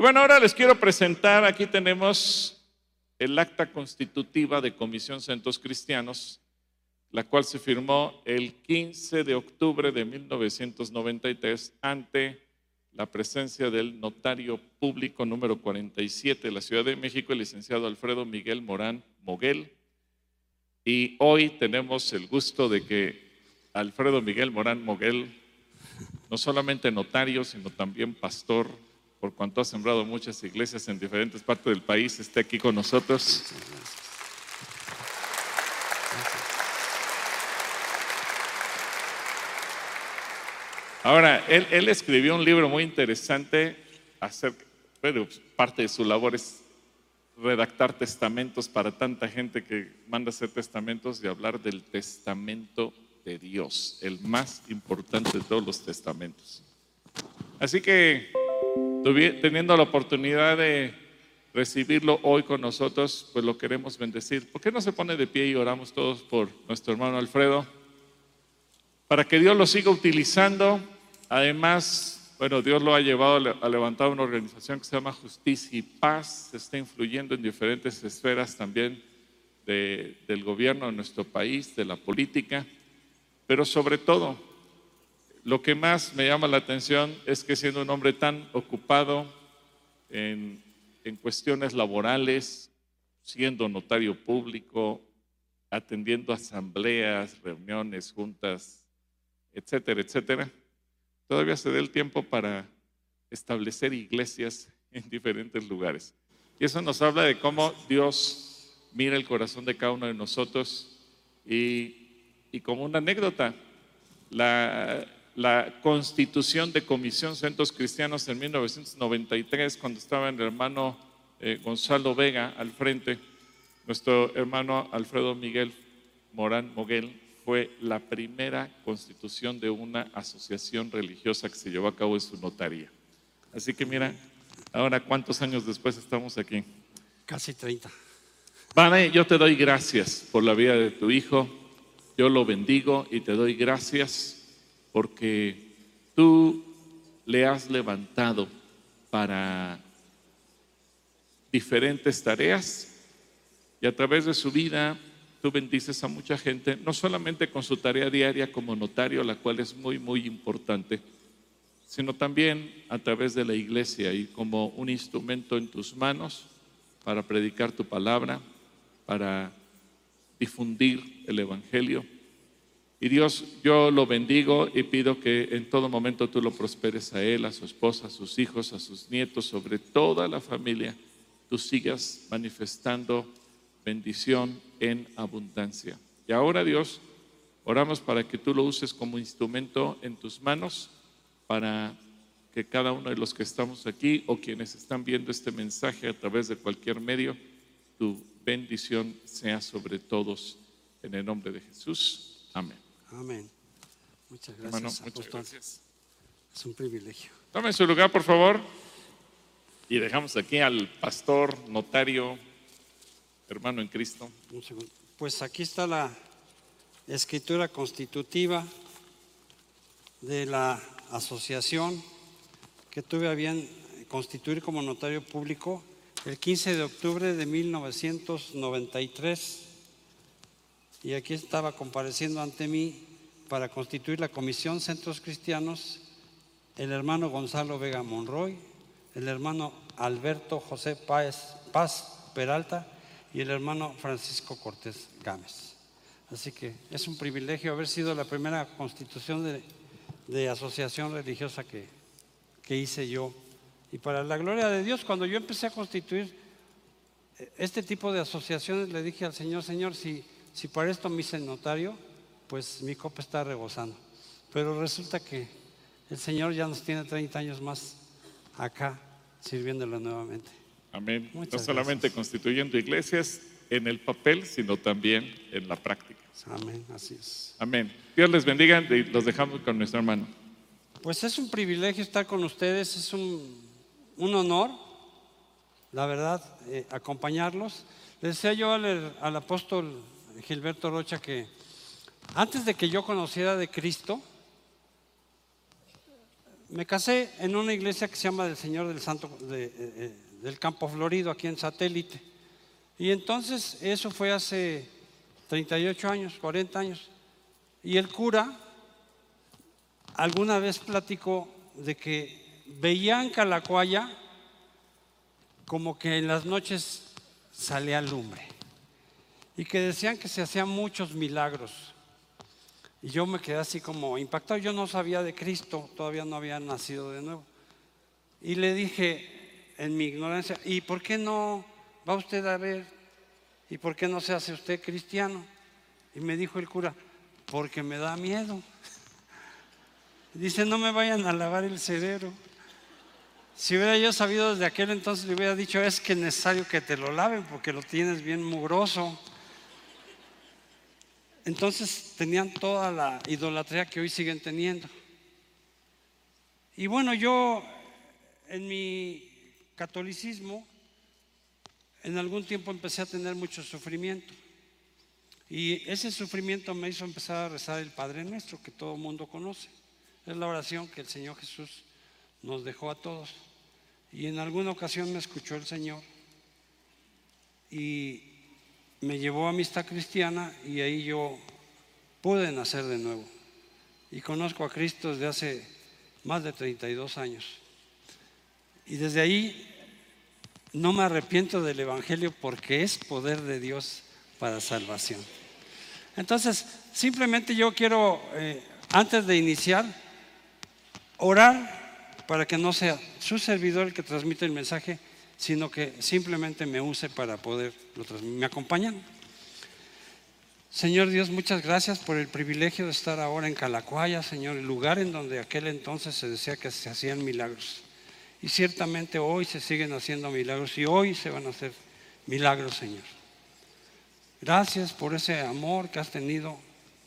Y bueno, ahora les quiero presentar, aquí tenemos el acta constitutiva de Comisión Centros Cristianos, la cual se firmó el 15 de octubre de 1993 ante la presencia del notario público número 47 de la Ciudad de México, el licenciado Alfredo Miguel Morán Moguel. Y hoy tenemos el gusto de que Alfredo Miguel Morán Moguel, no solamente notario, sino también pastor, por cuanto ha sembrado muchas iglesias en diferentes partes del país, esté aquí con nosotros. Ahora, él, escribió un libro muy interesante acerca, parte de su labor es redactar testamentos para tanta gente que manda hacer testamentos y hablar del testamento de Dios, el más importante de todos los testamentos. Así que, teniendo la oportunidad de recibirlo hoy con nosotros, pues lo queremos bendecir. ¿Por qué no se pone de pie y oramos todos por nuestro hermano Alfredo? para que Dios lo siga utilizando. Además, bueno, Dios lo ha llevado a levantar una organización que se llama Justicia y Paz, se está influyendo en diferentes esferas también del gobierno de nuestro país, de la política, pero sobre todo, lo que más me llama la atención es que siendo un hombre tan ocupado en, en cuestiones laborales, siendo notario público, atendiendo asambleas, reuniones, juntas etcétera, etcétera, todavía se dé el tiempo para establecer iglesias en diferentes lugares. Y eso nos habla de cómo Dios mira el corazón de cada uno de nosotros y, como una anécdota, la, constitución de Comisión Centros Cristianos en 1993, cuando estaba el hermano eh, Gonzalo Vega al frente, nuestro hermano Alfredo Miguel Morán Moguel fue la primera constitución de una asociación religiosa que se llevó a cabo en su notaría. Así que mira, ahora cuántos años después estamos aquí. Casi 30. Padre, yo te doy gracias por la vida de tu hijo. Yo lo bendigo y te doy gracias porque tú le has levantado para diferentes tareas y a través de su vida tú bendices a mucha gente, no solamente con su tarea diaria como notario, la cual es muy, muy importante, sino también a través de la iglesia y como un instrumento en tus manos para predicar tu palabra, para difundir el Evangelio. Y Dios, yo lo bendigo y pido que en todo momento tú lo prosperes a él, a su esposa, a sus hijos, a sus nietos, sobre toda la familia. Tú sigas manifestando bendición en abundancia. Y ahora Dios, oramos para que tú lo uses como instrumento en tus manos para que cada uno de los que estamos aquí o quienes están viendo este mensaje a través de cualquier medio, tu bendición sea sobre todos en el nombre de Jesús. Amén. Amén. Muchas gracias. muchas gracias. Es un privilegio. Tome su lugar, por favor. Y dejamos aquí al pastor notario hermano en Cristo. Pues aquí está la escritura constitutiva de la asociación que tuve a bien constituir como notario público el 15 de octubre de 1993. Y aquí estaba compareciendo ante mí para constituir la Comisión Centros Cristianos el hermano Gonzalo Vega Monroy, el hermano Alberto José Paz Peralta, y el hermano Francisco Cortés Gámez. Así que es un privilegio haber sido la primera constitución de, asociación religiosa que, que hice yo. Y para la gloria de Dios, cuando yo empecé a constituir este tipo de asociaciones, le dije al Señor, Señor, si, si para esto me hice notario, pues mi copa está rebosando. Pero resulta que el Señor ya nos tiene 30 años más acá sirviéndolo nuevamente. Amén. no solamente constituyendo iglesias en el papel, sino también en la práctica. Amén, así es. Amén. Dios les bendiga y los dejamos con nuestro hermano. Pues es un privilegio estar con ustedes, es un, honor, la verdad, eh, acompañarlos. Les decía yo al, al apóstol Gilberto Rocha que antes de que yo conociera de Cristo, me casé en una iglesia que se llama del Señor del Santo eh, eh, del Campo Florido, aquí en Satélite. Y entonces eso fue hace 38 años, 40 años. Y el cura alguna vez platicó de que veía en Calacuaya como que en las noches salía lumbre y que decían que se hacían muchos milagros. Y yo me quedé así como impactado. Yo no sabía de Cristo, todavía no había nacido de nuevo. Y le dije en mi ignorancia, ¿y por qué no va usted a ver? ¿Y por qué no se hace usted cristiano? Y me dijo el cura, porque me da miedo. Dice, no me vayan a lavar el cerebro. Si hubiera yo sabido desde aquel entonces, le hubiera dicho, es que es necesario que te lo laven porque lo tienes bien mugroso. Entonces tenían toda la idolatría que hoy siguen teniendo. Y bueno, yo en mi catolicismo, en algún tiempo empecé a tener mucho sufrimiento. Y ese sufrimiento me hizo empezar a rezar el Padre Nuestro, que todo el mundo conoce. Es la oración que el Señor Jesús nos dejó a todos. Y en alguna ocasión me escuchó el Señor y me llevó a amistad cristiana y ahí yo pude nacer de nuevo. Y conozco a Cristo desde hace más de 32 años. Y desde ahí no me arrepiento del Evangelio porque es poder de Dios para salvación. Entonces, simplemente yo quiero, eh, antes de iniciar, orar para que no sea su servidor el que transmite el mensaje, sino que simplemente me use para poder lo. ¿Me acompañan? Señor Dios, muchas gracias por el privilegio de estar ahora en Calacuaya, Señor, el lugar en donde aquel entonces se decía que se hacían milagros. Y ciertamente hoy se siguen haciendo milagros y hoy se van a hacer milagros, Señor. Gracias por ese amor que has tenido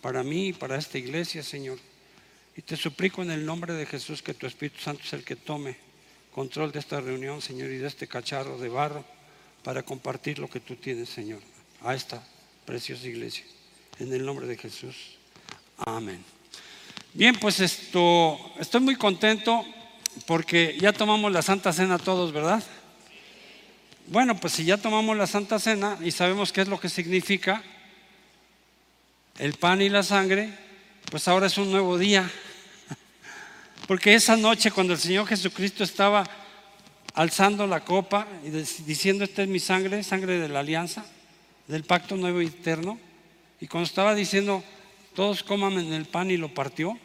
para mí y para esta iglesia, Señor. Y te suplico en el nombre de Jesús que tu Espíritu Santo es el que tome control de esta reunión, Señor, y de este cacharro de barro para compartir lo que tú tienes, Señor, a esta preciosa iglesia. En el nombre de Jesús. Amén. Bien, pues esto, estoy muy contento porque ya tomamos la Santa Cena todos, ¿verdad? Bueno, pues si ya tomamos la Santa Cena y sabemos qué es lo que significa el pan y la sangre, pues ahora es un nuevo día. Porque esa noche cuando el Señor Jesucristo estaba alzando la copa y diciendo, esta es mi sangre, sangre de la alianza, del pacto nuevo y eterno, y cuando estaba diciendo, todos coman en el pan y lo partió,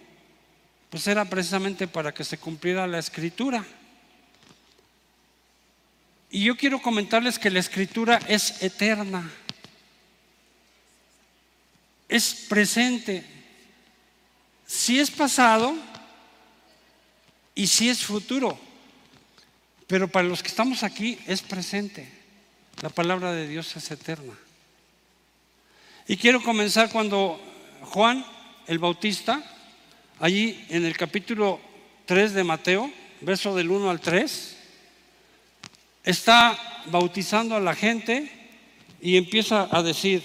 pues era precisamente para que se cumpliera la escritura. Y yo quiero comentarles que la escritura es eterna, es presente, si es pasado y si es futuro, pero para los que estamos aquí es presente. La palabra de Dios es eterna. Y quiero comenzar cuando Juan el Bautista, allí en el capítulo 3 de Mateo, verso del 1 al 3, está bautizando a la gente y empieza a decir,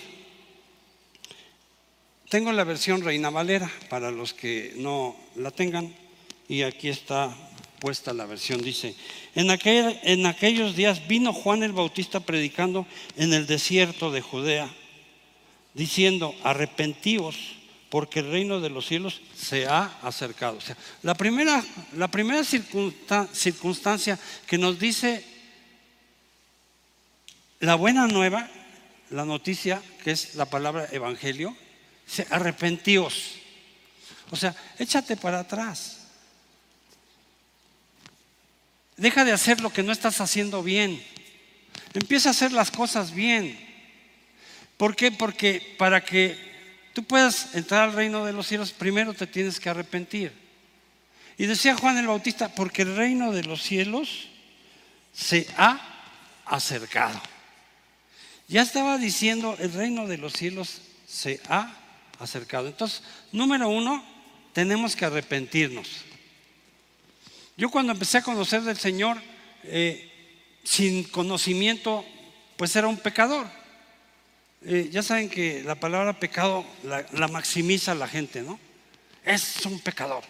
tengo la versión Reina Valera para los que no la tengan y aquí está puesta la versión, dice, en, aquel, en aquellos días vino Juan el Bautista predicando en el desierto de Judea, diciendo, arrepentíos porque el reino de los cielos se ha acercado. O sea, la primera, la primera circunstancia que nos dice la buena nueva, la noticia, que es la palabra evangelio, dice, arrepentíos. O sea, échate para atrás. Deja de hacer lo que no estás haciendo bien. Empieza a hacer las cosas bien. ¿Por qué? Porque para que tú puedas entrar al reino de los cielos, primero te tienes que arrepentir. Y decía Juan el Bautista, porque el reino de los cielos se ha acercado. Ya estaba diciendo, el reino de los cielos se ha acercado. Entonces, número uno, tenemos que arrepentirnos. Yo cuando empecé a conocer del Señor, eh, sin conocimiento, pues era un pecador. Eh, ya saben que la palabra pecado la, la maximiza la gente, ¿no? Es un pecador.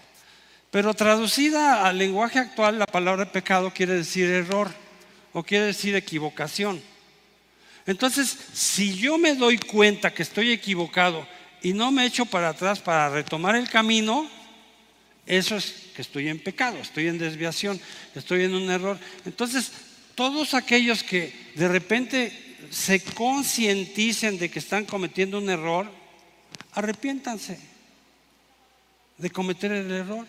Pero traducida al lenguaje actual, la palabra pecado quiere decir error o quiere decir equivocación. Entonces, si yo me doy cuenta que estoy equivocado y no me echo para atrás para retomar el camino, eso es que estoy en pecado, estoy en desviación, estoy en un error. Entonces, todos aquellos que de repente se concienticen de que están cometiendo un error, arrepiéntanse de cometer el error.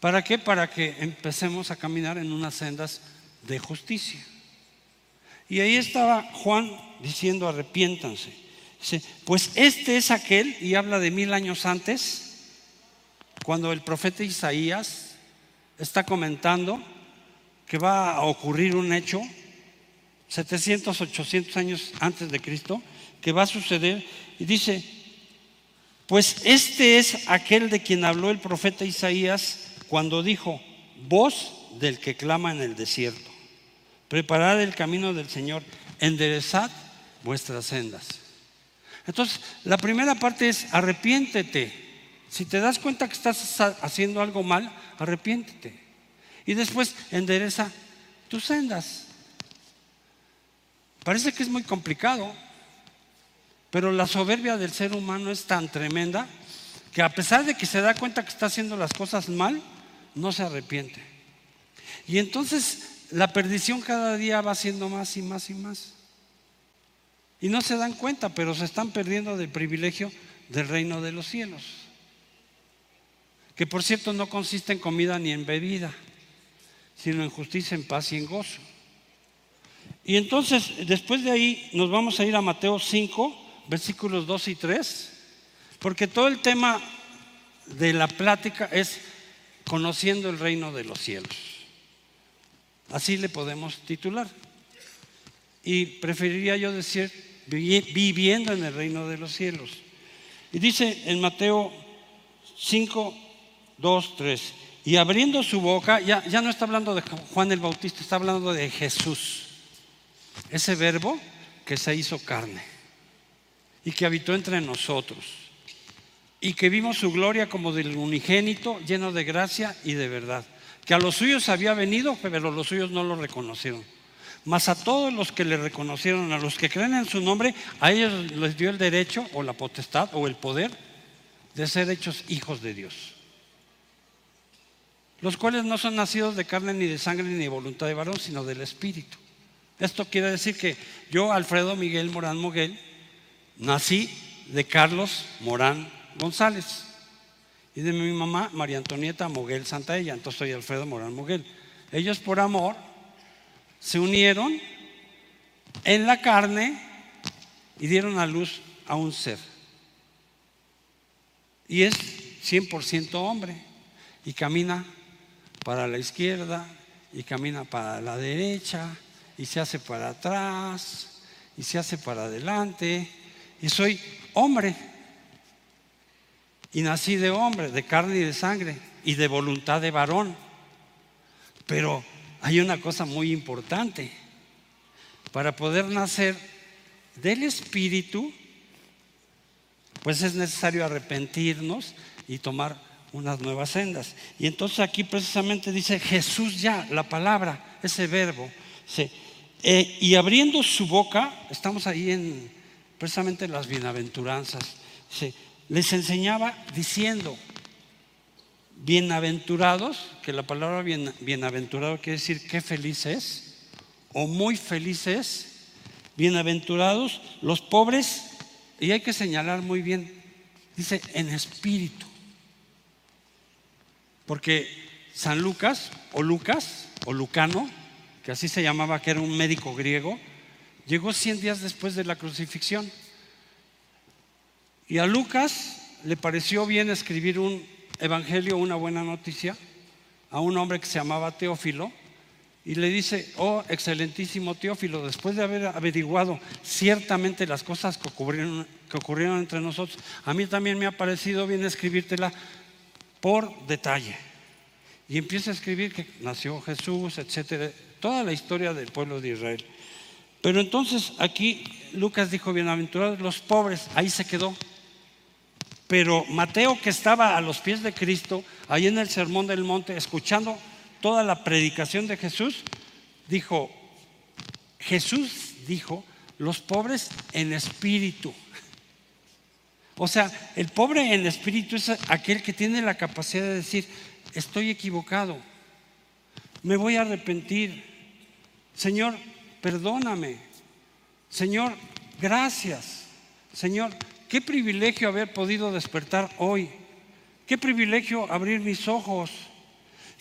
¿Para qué? Para que empecemos a caminar en unas sendas de justicia. Y ahí estaba Juan diciendo, arrepiéntanse. Dice, pues este es aquel, y habla de mil años antes, cuando el profeta Isaías está comentando que va a ocurrir un hecho 700, 800 años antes de Cristo, que va a suceder, y dice, pues este es aquel de quien habló el profeta Isaías cuando dijo, voz del que clama en el desierto, preparad el camino del Señor, enderezad vuestras sendas. Entonces, la primera parte es arrepiéntete. Si te das cuenta que estás haciendo algo mal, arrepiéntete. Y después endereza tus sendas. Parece que es muy complicado, pero la soberbia del ser humano es tan tremenda que a pesar de que se da cuenta que está haciendo las cosas mal, no se arrepiente. Y entonces la perdición cada día va siendo más y más y más. Y no se dan cuenta, pero se están perdiendo del privilegio del reino de los cielos. Que por cierto no consiste en comida ni en bebida, sino en justicia, en paz y en gozo. Y entonces, después de ahí, nos vamos a ir a Mateo 5, versículos 2 y 3, porque todo el tema de la plática es conociendo el reino de los cielos. Así le podemos titular. Y preferiría yo decir viviendo en el reino de los cielos. Y dice en Mateo 5, 2, 3, y abriendo su boca, ya, ya no está hablando de Juan el Bautista, está hablando de Jesús. Ese verbo que se hizo carne y que habitó entre nosotros y que vimos su gloria como del unigénito, lleno de gracia y de verdad. Que a los suyos había venido, pero los suyos no lo reconocieron. Mas a todos los que le reconocieron, a los que creen en su nombre, a ellos les dio el derecho o la potestad o el poder de ser hechos hijos de Dios. Los cuales no son nacidos de carne ni de sangre ni de voluntad de varón, sino del Espíritu. Esto quiere decir que yo, Alfredo Miguel Morán Moguel, nací de Carlos Morán González y de mi mamá María Antonieta Moguel Santaella, entonces soy Alfredo Morán Moguel. Ellos por amor se unieron en la carne y dieron a luz a un ser. Y es 100% hombre y camina para la izquierda y camina para la derecha y se hace para atrás y se hace para adelante. Y soy hombre. Y nací de hombre, de carne y de sangre y de voluntad de varón. Pero hay una cosa muy importante. Para poder nacer del Espíritu, pues es necesario arrepentirnos y tomar unas nuevas sendas. Y entonces aquí precisamente dice Jesús ya, la palabra, ese verbo. Eh, y abriendo su boca, estamos ahí en precisamente las bienaventuranzas, les enseñaba diciendo, bienaventurados, que la palabra bienaventurado quiere decir qué felices o muy felices, bienaventurados los pobres, y hay que señalar muy bien, dice en espíritu, porque San Lucas o Lucas o Lucano que así se llamaba, que era un médico griego, llegó 100 días después de la crucifixión. Y a Lucas le pareció bien escribir un evangelio, una buena noticia, a un hombre que se llamaba Teófilo, y le dice, oh excelentísimo Teófilo, después de haber averiguado ciertamente las cosas que ocurrieron, entre nosotros, a mí también me ha parecido bien escribírtela por detalle. Y empieza a escribir que nació Jesús, etcétera, toda la historia del pueblo de Israel. Pero entonces aquí Lucas dijo, bienaventurados los pobres, ahí se quedó. Pero Mateo, que estaba a los pies de Cristo, ahí en el Sermón del Monte, escuchando toda la predicación de Jesús, dijo, Jesús dijo, los pobres en espíritu. O sea, el pobre en espíritu es aquel que tiene la capacidad de decir, estoy equivocado, me voy a arrepentir. Señor, perdóname. Señor, gracias. Señor, qué privilegio haber podido despertar hoy. Qué privilegio abrir mis ojos.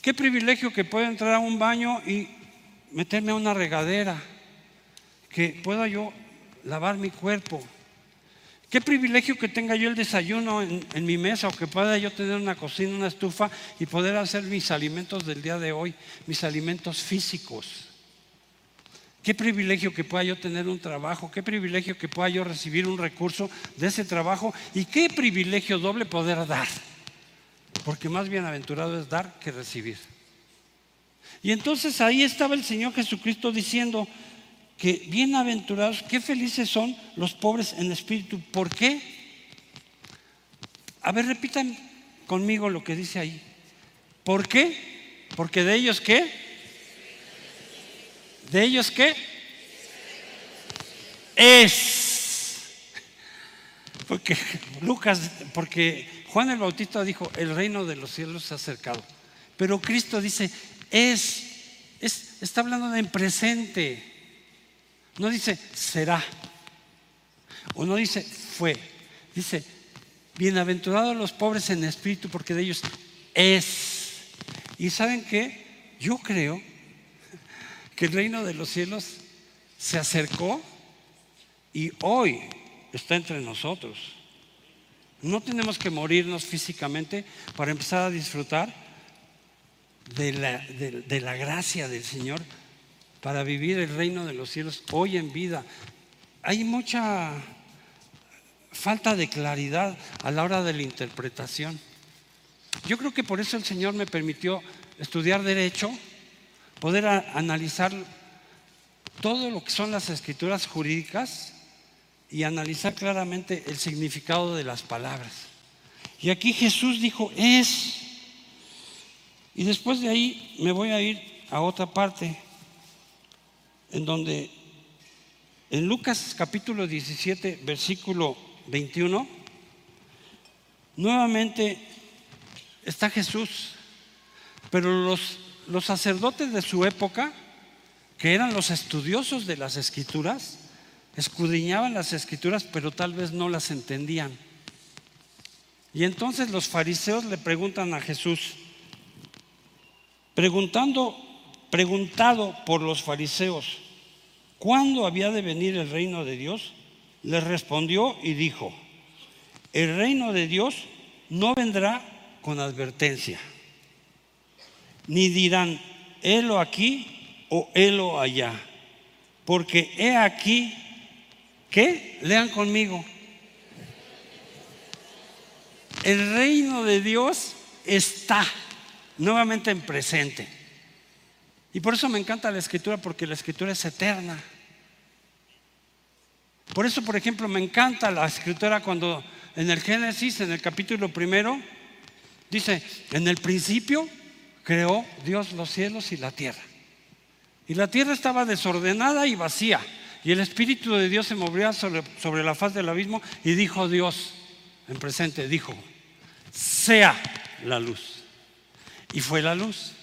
Qué privilegio que pueda entrar a un baño y meterme a una regadera. Que pueda yo lavar mi cuerpo. Qué privilegio que tenga yo el desayuno en, mi mesa o que pueda yo tener una cocina, una estufa y poder hacer mis alimentos del día de hoy, mis alimentos físicos. Qué privilegio que pueda yo tener un trabajo, qué privilegio que pueda yo recibir un recurso de ese trabajo y qué privilegio doble poder dar. Porque más bienaventurado es dar que recibir. Y entonces ahí estaba el Señor Jesucristo diciendo, que bienaventurados, qué felices son los pobres en espíritu. ¿Por qué? A ver, repitan conmigo lo que dice ahí. ¿Por qué? Porque de ellos qué? ¿De ellos qué? Es. Porque Lucas, porque Juan el Bautista dijo, el reino de los cielos se ha acercado. Pero Cristo dice, es, es está hablando en presente. No dice será. O no dice fue. Dice, bienaventurados los pobres en espíritu porque de ellos es. ¿Y saben qué? Yo creo que el reino de los cielos se acercó y hoy está entre nosotros. No tenemos que morirnos físicamente para empezar a disfrutar de la, de la gracia del Señor para vivir el reino de los cielos hoy en vida. Hay mucha falta de claridad a la hora de la interpretación. Yo creo que por eso el Señor me permitió estudiar derecho, poder analizar todo lo que son las escrituras jurídicas y analizar claramente el significado de las palabras. Y aquí Jesús dijo, es. Y después de ahí me voy a ir a otra parte en donde en Lucas capítulo 17, versículo 21, nuevamente está Jesús, pero los, los sacerdotes de su época, que eran los estudiosos de las escrituras, escudriñaban las escrituras, pero tal vez no las entendían. Y entonces los fariseos le preguntan a Jesús, preguntando preguntado por los fariseos, ¿cuándo había de venir el reino de Dios? Les respondió y dijo, el reino de Dios no vendrá con advertencia, ni dirán, helo aquí o helo allá, porque he aquí, ¿qué? Lean conmigo. El reino de Dios está nuevamente en presente. Y por eso me encanta la escritura, porque la escritura es eterna. Por eso, por ejemplo, me encanta la escritura cuando en el Génesis, en el capítulo primero, dice, en el principio creó Dios los cielos y la tierra. Y la tierra estaba desordenada y vacía. Y el Espíritu de Dios se movía sobre, sobre la faz del abismo y dijo Dios, en presente, dijo, sea la luz. Y fue la luz.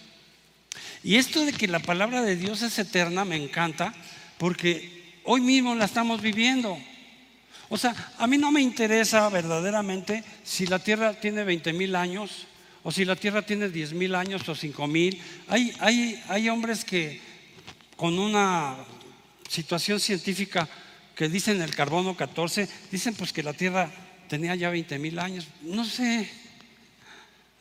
Y esto de que la palabra de Dios es eterna me encanta porque hoy mismo la estamos viviendo. O sea, a mí no me interesa verdaderamente si la tierra tiene 20 mil años o si la tierra tiene 10 mil años o 5 mil. Hay, hay, hay hombres que con una situación científica que dicen el carbono 14, dicen pues que la tierra tenía ya 20 mil años. No sé.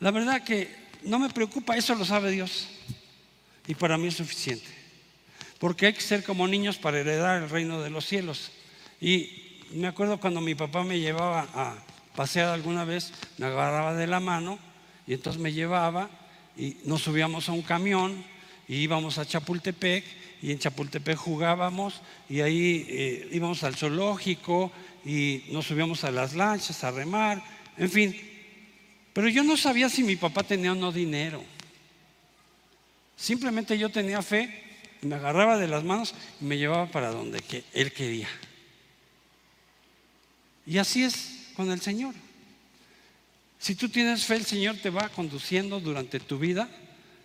La verdad que no me preocupa, eso lo sabe Dios. Y para mí es suficiente. Porque hay que ser como niños para heredar el reino de los cielos. Y me acuerdo cuando mi papá me llevaba a pasear alguna vez, me agarraba de la mano y entonces me llevaba y nos subíamos a un camión y íbamos a Chapultepec y en Chapultepec jugábamos y ahí eh, íbamos al zoológico y nos subíamos a las lanchas a remar en fin. Pero yo no sabía si mi papá tenía o no dinero. Simplemente yo tenía fe, me agarraba de las manos y me llevaba para donde él quería. Y así es con el Señor. Si tú tienes fe, el Señor te va conduciendo durante tu vida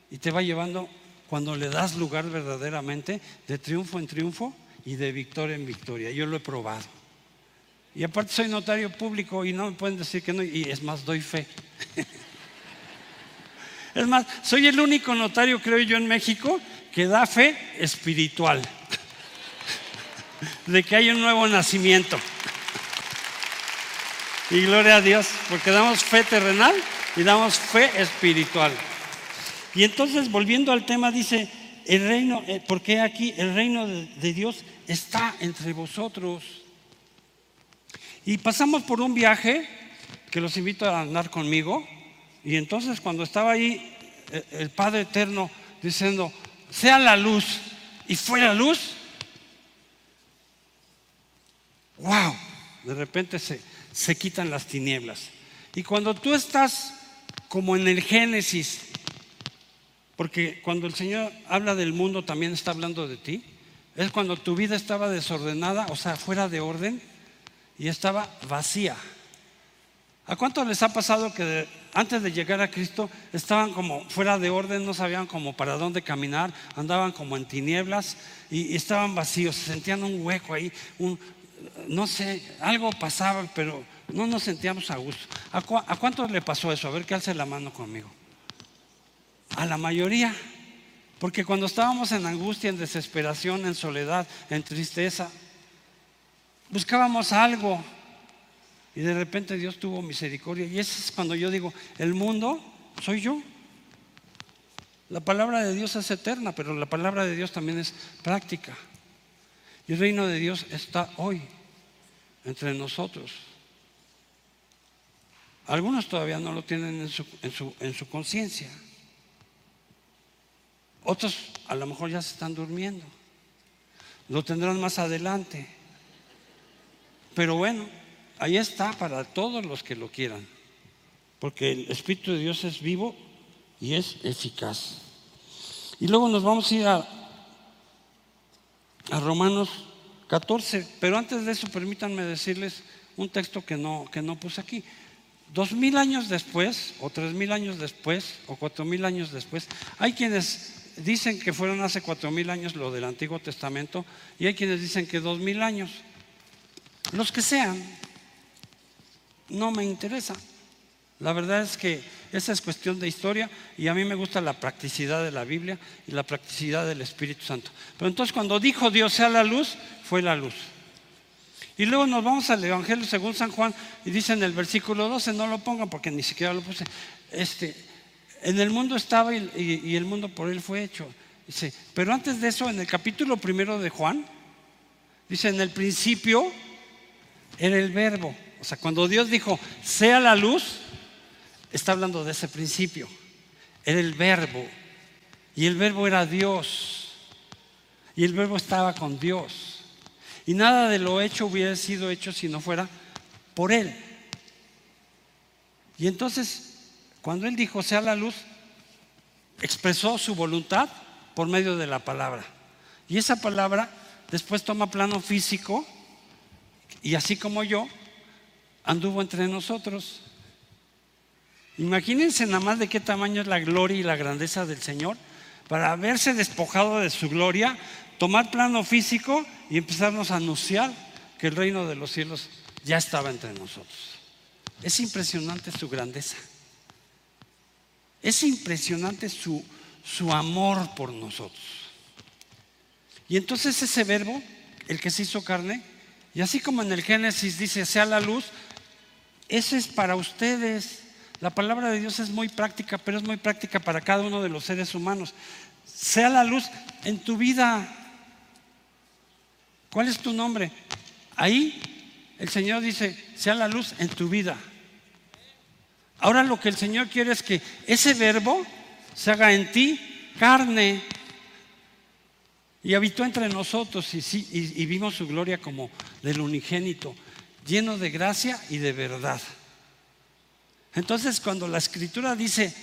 y te va llevando cuando le das lugar verdaderamente de triunfo en triunfo y de victoria en victoria. Yo lo he probado. Y aparte soy notario público y no me pueden decir que no, y es más, doy fe. es más, soy el único notario, creo yo, en México que da fe espiritual, de que hay un nuevo nacimiento. Y gloria a Dios, porque damos fe terrenal y damos fe espiritual. Y entonces, volviendo al tema, dice, el reino, eh, porque aquí el reino de Dios está entre vosotros. Y pasamos por un viaje que los invito a andar conmigo. Y entonces cuando estaba ahí eh, el Padre Eterno diciendo, sea la luz, y fue la luz, wow, de repente se, se quitan las tinieblas. Y cuando tú estás como en el Génesis, porque cuando el Señor habla del mundo también está hablando de ti, es cuando tu vida estaba desordenada, o sea, fuera de orden y estaba vacía. ¿A cuánto les ha pasado que antes de llegar a Cristo estaban como fuera de orden, no sabían como para dónde caminar, andaban como en tinieblas y, estaban vacíos, sentían un hueco ahí, un, no sé, algo pasaba, pero no nos sentíamos a gusto. ¿A, cuántos le pasó eso? A ver, que alce la mano conmigo. A la mayoría. Porque cuando estábamos en angustia, en desesperación, en soledad, en tristeza, buscábamos algo. Y de repente Dios tuvo misericordia. Y eso es cuando yo digo, el mundo soy yo. La palabra de Dios es eterna, pero la palabra de Dios también es práctica. Y el reino de Dios está hoy entre nosotros. Algunos todavía no lo tienen en su, en su, conciencia. Otros a lo mejor ya se están durmiendo. Lo tendrán más adelante. Pero bueno, ahí está para todos los que lo quieran. Porque el Espíritu de Dios es vivo y es eficaz. Y luego nos vamos a ir a Romanos 14. Pero antes de eso, permítanme decirles un texto que no, que no puse aquí. Dos mil años después, o tres mil años después, o cuatro mil años después, hay quienes dicen que fueron hace cuatro mil años lo del Antiguo Testamento, y hay quienes dicen que dos mil años. Los que sean, no me interesa. La verdad es que esa es cuestión de historia y a mí me gusta la practicidad de la Biblia y la practicidad del Espíritu Santo. Pero entonces cuando dijo Dios sea la luz, fue la luz. Y luego nos vamos al Evangelio según San Juan y dice en el versículo 12, no lo pongan porque ni siquiera lo puse, este, en el mundo estaba y, y el mundo por él fue hecho. Dice, pero antes de eso, en el capítulo primero de Juan, dice, en el principio era el verbo. O sea, cuando Dios dijo, sea la luz, está hablando de ese principio. Era el verbo. Y el verbo era Dios. Y el verbo estaba con Dios. Y nada de lo hecho hubiera sido hecho si no fuera por Él. Y entonces, cuando Él dijo, sea la luz, expresó su voluntad por medio de la palabra. Y esa palabra después toma plano físico y así como yo, anduvo entre nosotros. Imagínense nada más de qué tamaño es la gloria y la grandeza del Señor para haberse despojado de su gloria, tomar plano físico y empezarnos a anunciar que el reino de los cielos ya estaba entre nosotros. Es impresionante su grandeza. Es impresionante su, su amor por nosotros. Y entonces ese verbo, el que se hizo carne, y así como en el Génesis dice, sea la luz, ese es para ustedes. La palabra de Dios es muy práctica, pero es muy práctica para cada uno de los seres humanos. Sea la luz en tu vida. ¿Cuál es tu nombre? Ahí el Señor dice, sea la luz en tu vida. Ahora lo que el Señor quiere es que ese verbo se haga en ti carne y habitó entre nosotros y, y vimos su gloria como del unigénito, lleno de gracia y de verdad. Entonces, cuando la escritura dice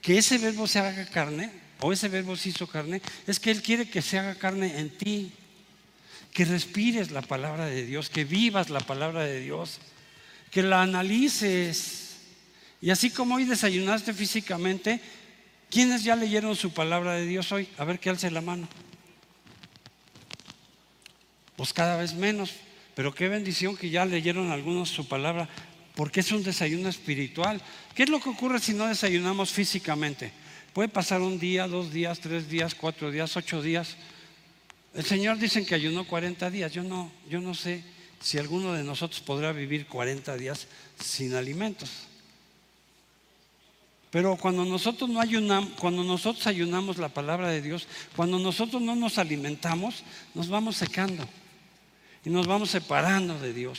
que ese verbo se haga carne, o ese verbo se hizo carne, es que Él quiere que se haga carne en ti, que respires la palabra de Dios, que vivas la palabra de Dios, que la analices. Y así como hoy desayunaste físicamente, ¿quiénes ya leyeron su palabra de Dios hoy? A ver que alce la mano. Pues cada vez menos. Pero qué bendición que ya leyeron algunos su palabra, porque es un desayuno espiritual. ¿Qué es lo que ocurre si no desayunamos físicamente? Puede pasar un día, dos días, tres días, cuatro días, ocho días. El Señor dice que ayunó 40 días. Yo no, yo no sé si alguno de nosotros podrá vivir 40 días sin alimentos. Pero cuando nosotros no ayunamos, cuando nosotros ayunamos la palabra de Dios, cuando nosotros no nos alimentamos, nos vamos secando y nos vamos separando de Dios.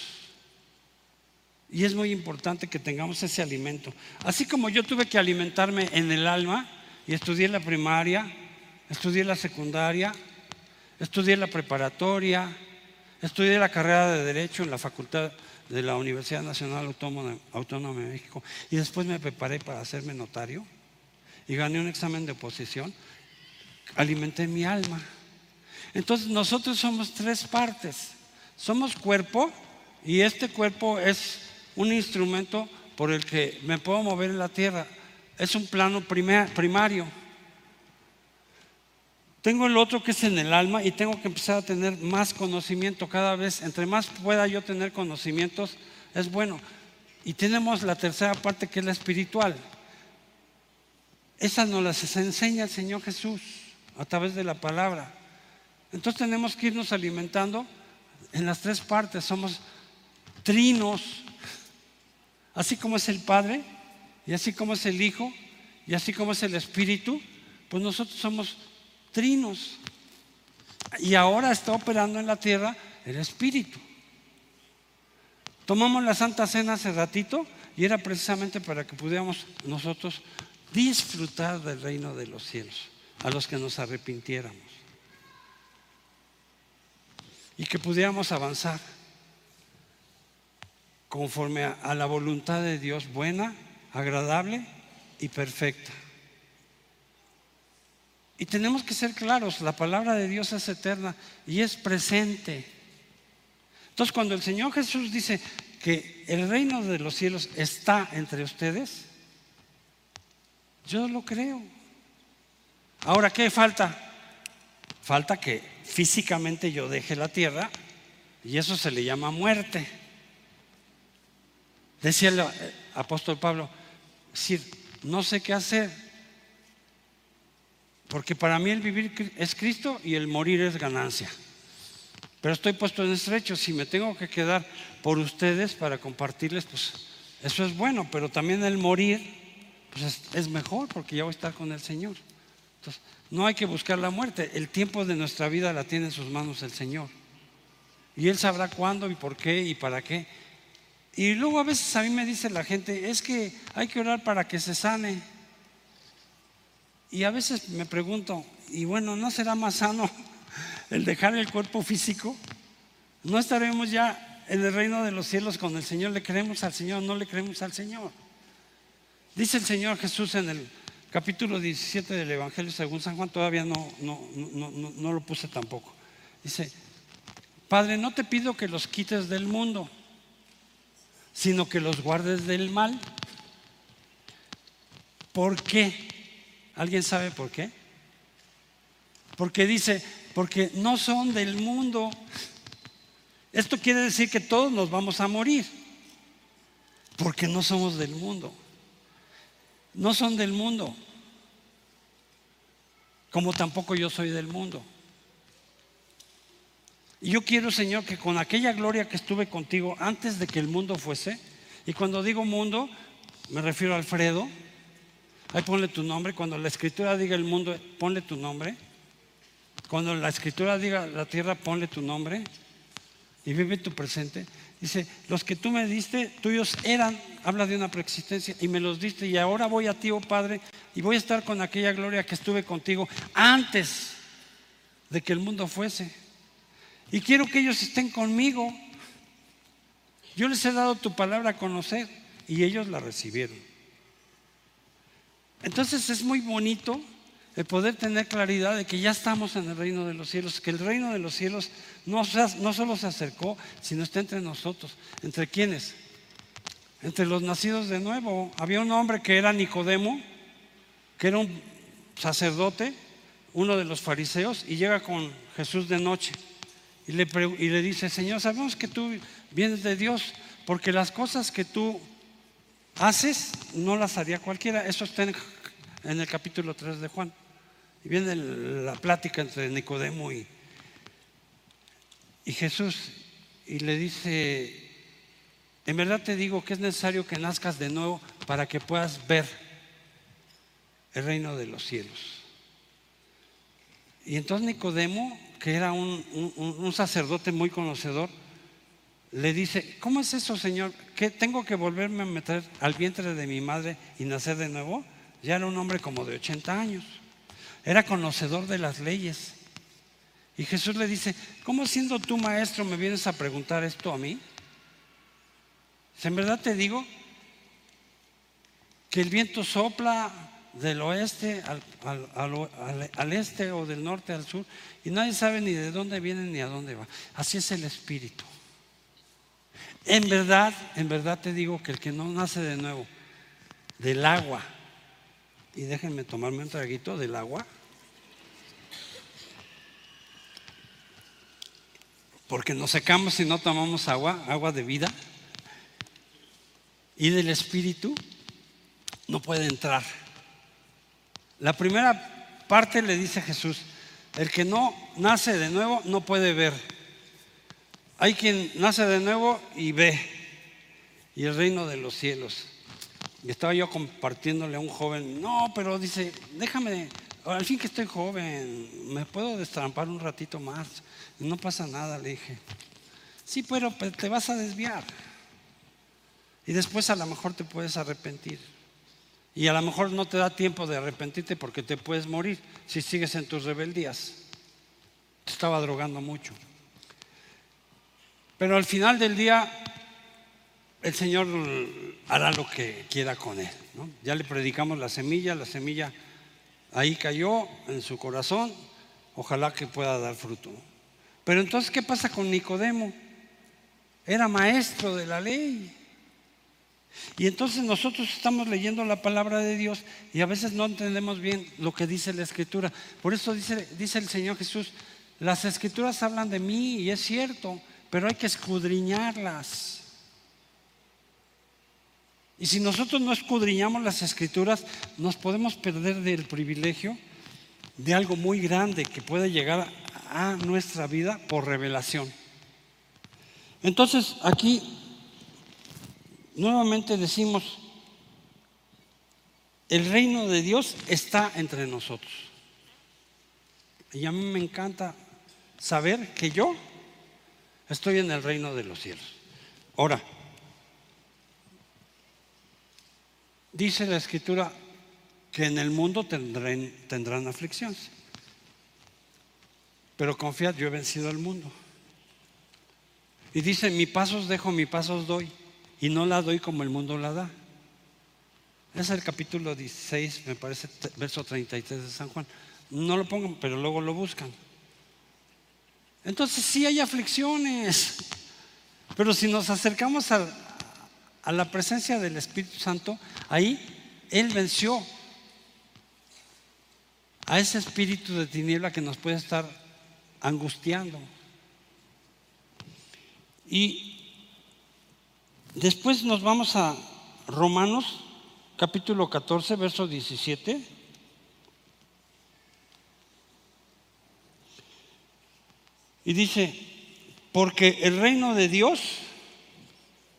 Y es muy importante que tengamos ese alimento. Así como yo tuve que alimentarme en el alma y estudié la primaria, estudié la secundaria, estudié la preparatoria, estudié la carrera de Derecho en la Facultad de la Universidad Nacional Autónoma de México y después me preparé para hacerme notario y gané un examen de oposición, alimenté mi alma. Entonces nosotros somos tres partes. Somos cuerpo y este cuerpo es un instrumento por el que me puedo mover en la tierra. Es un plano primario. Tengo el otro que es en el alma y tengo que empezar a tener más conocimiento cada vez. Entre más pueda yo tener conocimientos, es bueno. Y tenemos la tercera parte que es la espiritual. Esa nos las enseña el Señor Jesús a través de la palabra. Entonces tenemos que irnos alimentando en las tres partes. Somos trinos, así como es el Padre, y así como es el Hijo, y así como es el Espíritu, pues nosotros somos trinos. Y ahora está operando en la tierra el Espíritu. Tomamos la Santa Cena hace ratito y era precisamente para que pudiéramos nosotros disfrutar del reino de los cielos, a los que nos arrepintiéramos. Y que pudiéramos avanzar conforme a, la voluntad de Dios buena, agradable y perfecta. Y tenemos que ser claros, la palabra de Dios es eterna y es presente. Entonces cuando el Señor Jesús dice que el reino de los cielos está entre ustedes, yo lo creo. Ahora, ¿qué falta? Falta que físicamente yo deje la tierra y eso se le llama muerte. Decía el apóstol Pablo, decir, no sé qué hacer, porque para mí el vivir es Cristo y el morir es ganancia. Pero estoy puesto en estrecho, si me tengo que quedar por ustedes para compartirles, pues eso es bueno, pero también el morir pues es, es mejor porque ya voy a estar con el Señor. Entonces, no hay que buscar la muerte, el tiempo de nuestra vida la tiene en sus manos el Señor. Y Él sabrá cuándo y por qué y para qué. Y luego a veces a mí me dice la gente, es que hay que orar para que se sane. Y a veces me pregunto, y bueno, ¿no será más sano el dejar el cuerpo físico? ¿No estaremos ya en el reino de los cielos con el Señor? ¿Le creemos al Señor? ¿No le creemos al Señor? Dice el Señor Jesús en el capítulo 17 del Evangelio según San Juan, todavía no, no, no, no lo puse tampoco. Dice, Padre, no te pido que los quites del mundo sino que los guardes del mal. ¿Por qué? ¿Alguien sabe por qué? Porque dice, porque no son del mundo. Esto quiere decir que todos nos vamos a morir, porque no somos del mundo. No son del mundo, como tampoco yo soy del mundo. Y yo quiero, Señor, que con aquella gloria que estuve contigo antes de que el mundo fuese, y cuando digo mundo, me refiero a Alfredo, ahí ponle tu nombre, cuando la escritura diga el mundo, ponle tu nombre, cuando la escritura diga la tierra, ponle tu nombre, y vive tu presente. Dice, los que tú me diste, tuyos eran, habla de una preexistencia, y me los diste, y ahora voy a ti, oh Padre, y voy a estar con aquella gloria que estuve contigo antes de que el mundo fuese. Y quiero que ellos estén conmigo. Yo les he dado tu palabra a conocer y ellos la recibieron. Entonces es muy bonito el poder tener claridad de que ya estamos en el reino de los cielos, que el reino de los cielos no, no solo se acercó, sino está entre nosotros. ¿Entre quiénes? Entre los nacidos de nuevo. Había un hombre que era Nicodemo, que era un sacerdote, uno de los fariseos, y llega con Jesús de noche y le, y le dice, Señor, sabemos que tú vienes de Dios, porque las cosas que tú haces no las haría cualquiera. Eso está en, el capítulo 3 de Juan. Y viene la plática entre Nicodemo y, Jesús. Y le dice, en verdad te digo que es necesario que nazcas de nuevo para que puedas ver el reino de los cielos. Y entonces Nicodemo, que era un sacerdote muy conocedor, le dice, ¿cómo es eso, Señor? ¿Que tengo que volverme a meter al vientre de mi madre y nacer de nuevo? Ya era un hombre como de 80 años. Era conocedor de las leyes. Y Jesús le dice, ¿cómo siendo tú maestro me vienes a preguntar esto a mí? en verdad te digo que el viento sopla del oeste al, al, este o del norte al sur y nadie sabe ni de dónde viene ni a dónde va. Así es el Espíritu. En verdad, en verdad te digo que el que no nace de nuevo del agua, y déjenme tomarme un traguito del agua, porque nos secamos si no tomamos agua, agua de vida, y del Espíritu, no puede entrar. La primera parte le dice Jesús, el que no nace de nuevo no puede ver. Hay quien nace de nuevo y ve, y el reino de los cielos. Y estaba yo compartiéndole a un joven, no, pero dice, déjame, al fin que estoy joven, me puedo destrampar un ratito más. no pasa nada, le dije. Sí, pero te vas a desviar. Y después a lo mejor te puedes arrepentir. Y a lo mejor no te da tiempo de arrepentirte porque te puedes morir si sigues en tus rebeldías. Te estaba drogando mucho. Pero al final del día, el Señor hará lo que quiera con él. Ya le predicamos la semilla, la semilla ahí cayó en su corazón, ojalá que pueda dar fruto. Pero entonces, ¿qué pasa con Nicodemo? Era maestro de la ley. Y entonces nosotros estamos leyendo la palabra de Dios y a veces no entendemos bien lo que dice la escritura. Por eso dice, dice el Señor Jesús, las escrituras hablan de mí y es cierto, pero hay que escudriñarlas. Y si nosotros no escudriñamos las escrituras, nos podemos perder del privilegio de algo muy grande que puede llegar a nuestra vida por revelación. Entonces, aquí nuevamente decimos, el reino de Dios está entre nosotros. Y a mí me encanta saber que yo Estoy en el reino de los cielos. Ahora, dice la escritura que en el mundo tendrán, aflicciones. Pero confiad, yo he vencido al mundo. Y dice, mi pasos dejo, mi pasos doy. Y no la doy como el mundo la da. Es el capítulo 16, me parece, verso 33 de San Juan. No lo pongan, pero luego lo buscan. Entonces sí hay aflicciones, pero si nos acercamos a, la presencia del Espíritu Santo, ahí Él venció a ese espíritu de tiniebla que nos puede estar angustiando. Y después nos vamos a Romanos capítulo 14, verso 17. Y dice, porque el reino de Dios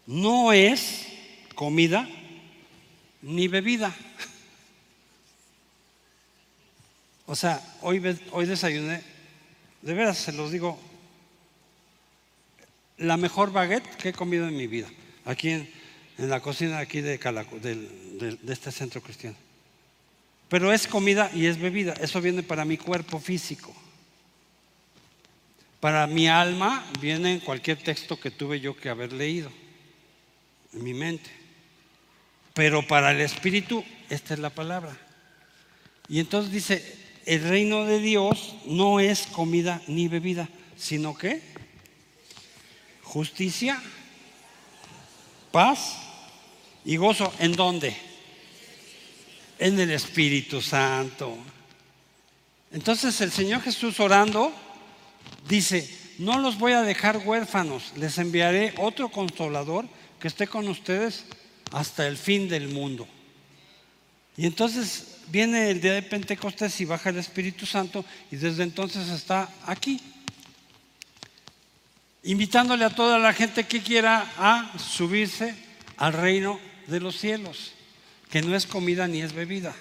no es comida ni bebida. O sea, hoy, hoy desayuné, de veras se los digo, la mejor baguette que he comido en mi vida, aquí en, la cocina aquí de, de este centro cristiano. Pero es comida y es bebida, eso viene para mi cuerpo físico. Para mi alma viene cualquier texto que tuve yo que haber leído mi mente. pero para el espíritu esta es la palabra. Y entonces dice, el reino de Dios no es comida ni bebida, sino que justicia, paz y gozo. ¿En dónde? En el Espíritu Santo. Entonces el Señor Jesús orando dice, no los voy a dejar huérfanos, les enviaré otro consolador que esté con ustedes hasta el fin del mundo. Y entonces viene el día de Pentecostés y baja el Espíritu Santo y desde entonces está aquí, invitándole a toda la gente que quiera a subirse al reino de los cielos, que no es comida ni es bebida,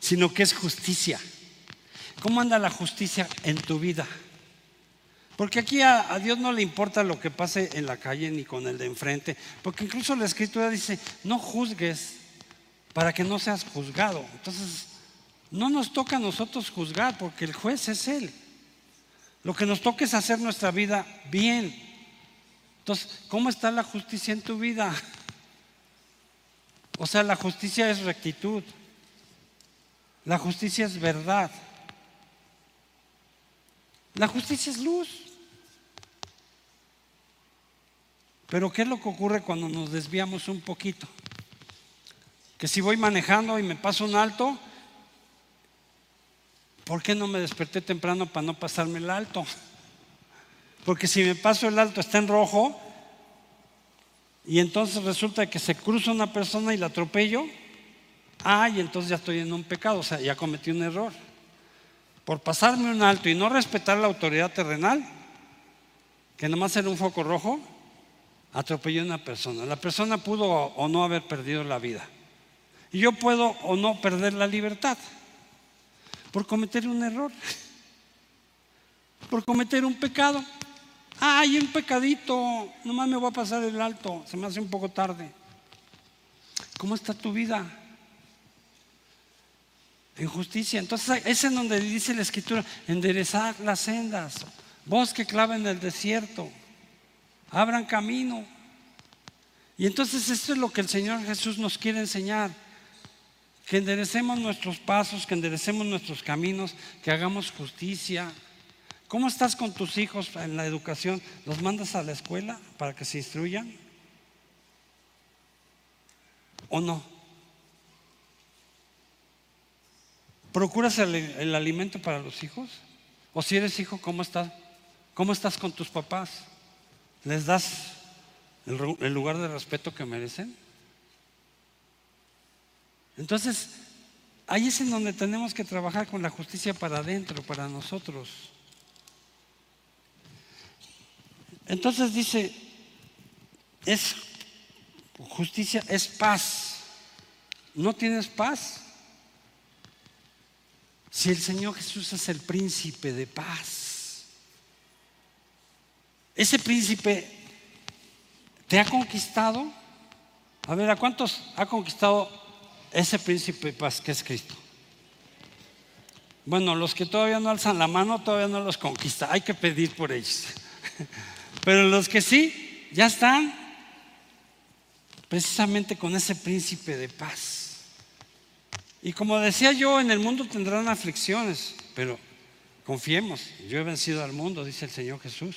sino que es justicia. ¿Cómo anda la justicia en tu vida? Porque aquí a, Dios no le importa lo que pase en la calle ni con el de enfrente, porque incluso la escritura dice, no juzgues para que no seas juzgado. Entonces, no nos toca a nosotros juzgar, porque el juez es Él. Lo que nos toca es hacer nuestra vida bien. Entonces, ¿cómo está la justicia en tu vida? O sea, la justicia es rectitud. La justicia es verdad. La justicia es luz. Pero ¿qué es lo que ocurre cuando nos desviamos un poquito? Que si voy manejando y me paso un alto, ¿por qué no me desperté temprano para no pasarme el alto? Porque si me paso el alto está en rojo y entonces resulta que se cruza una persona y la atropello, ah, entonces ya estoy en un pecado, o sea, ya cometí un error. Por pasarme un alto y no respetar la autoridad terrenal, que nomás era un foco rojo, atropelló a una persona. La persona pudo o no haber perdido la vida. Y yo puedo o no perder la libertad por cometer un error, por cometer un pecado. Ay, un pecadito, nomás me voy a pasar el alto, se me hace un poco tarde. ¿Cómo está tu vida? En justicia. Entonces es en donde dice la escritura, enderezar las sendas, bosque clava en el desierto abran camino. Y entonces esto es lo que el Señor Jesús nos quiere enseñar. Que enderecemos nuestros pasos, que enderecemos nuestros caminos, que hagamos justicia. ¿Cómo estás con tus hijos en la educación? ¿Los mandas a la escuela para que se instruyan? ¿O no? ¿Procuras el, alimento para los hijos? ¿O si eres hijo, cómo estás? ¿Cómo estás con tus papás? ¿Les das el, lugar de respeto que merecen? Entonces, ahí es en donde tenemos que trabajar con la justicia para adentro, para nosotros. Entonces dice, es justicia, es paz. ¿No tienes paz? Si el Señor Jesús es el príncipe de paz. Ese príncipe te ha conquistado. A ver, ¿a cuántos ha conquistado ese príncipe paz que es Cristo? Bueno, los que todavía no alzan la mano todavía no los conquista. Hay que pedir por ellos. Pero los que sí, ya están precisamente con ese príncipe de paz. Y como decía yo, en el mundo tendrán aflicciones, pero confiemos, yo he vencido al mundo, dice el Señor Jesús.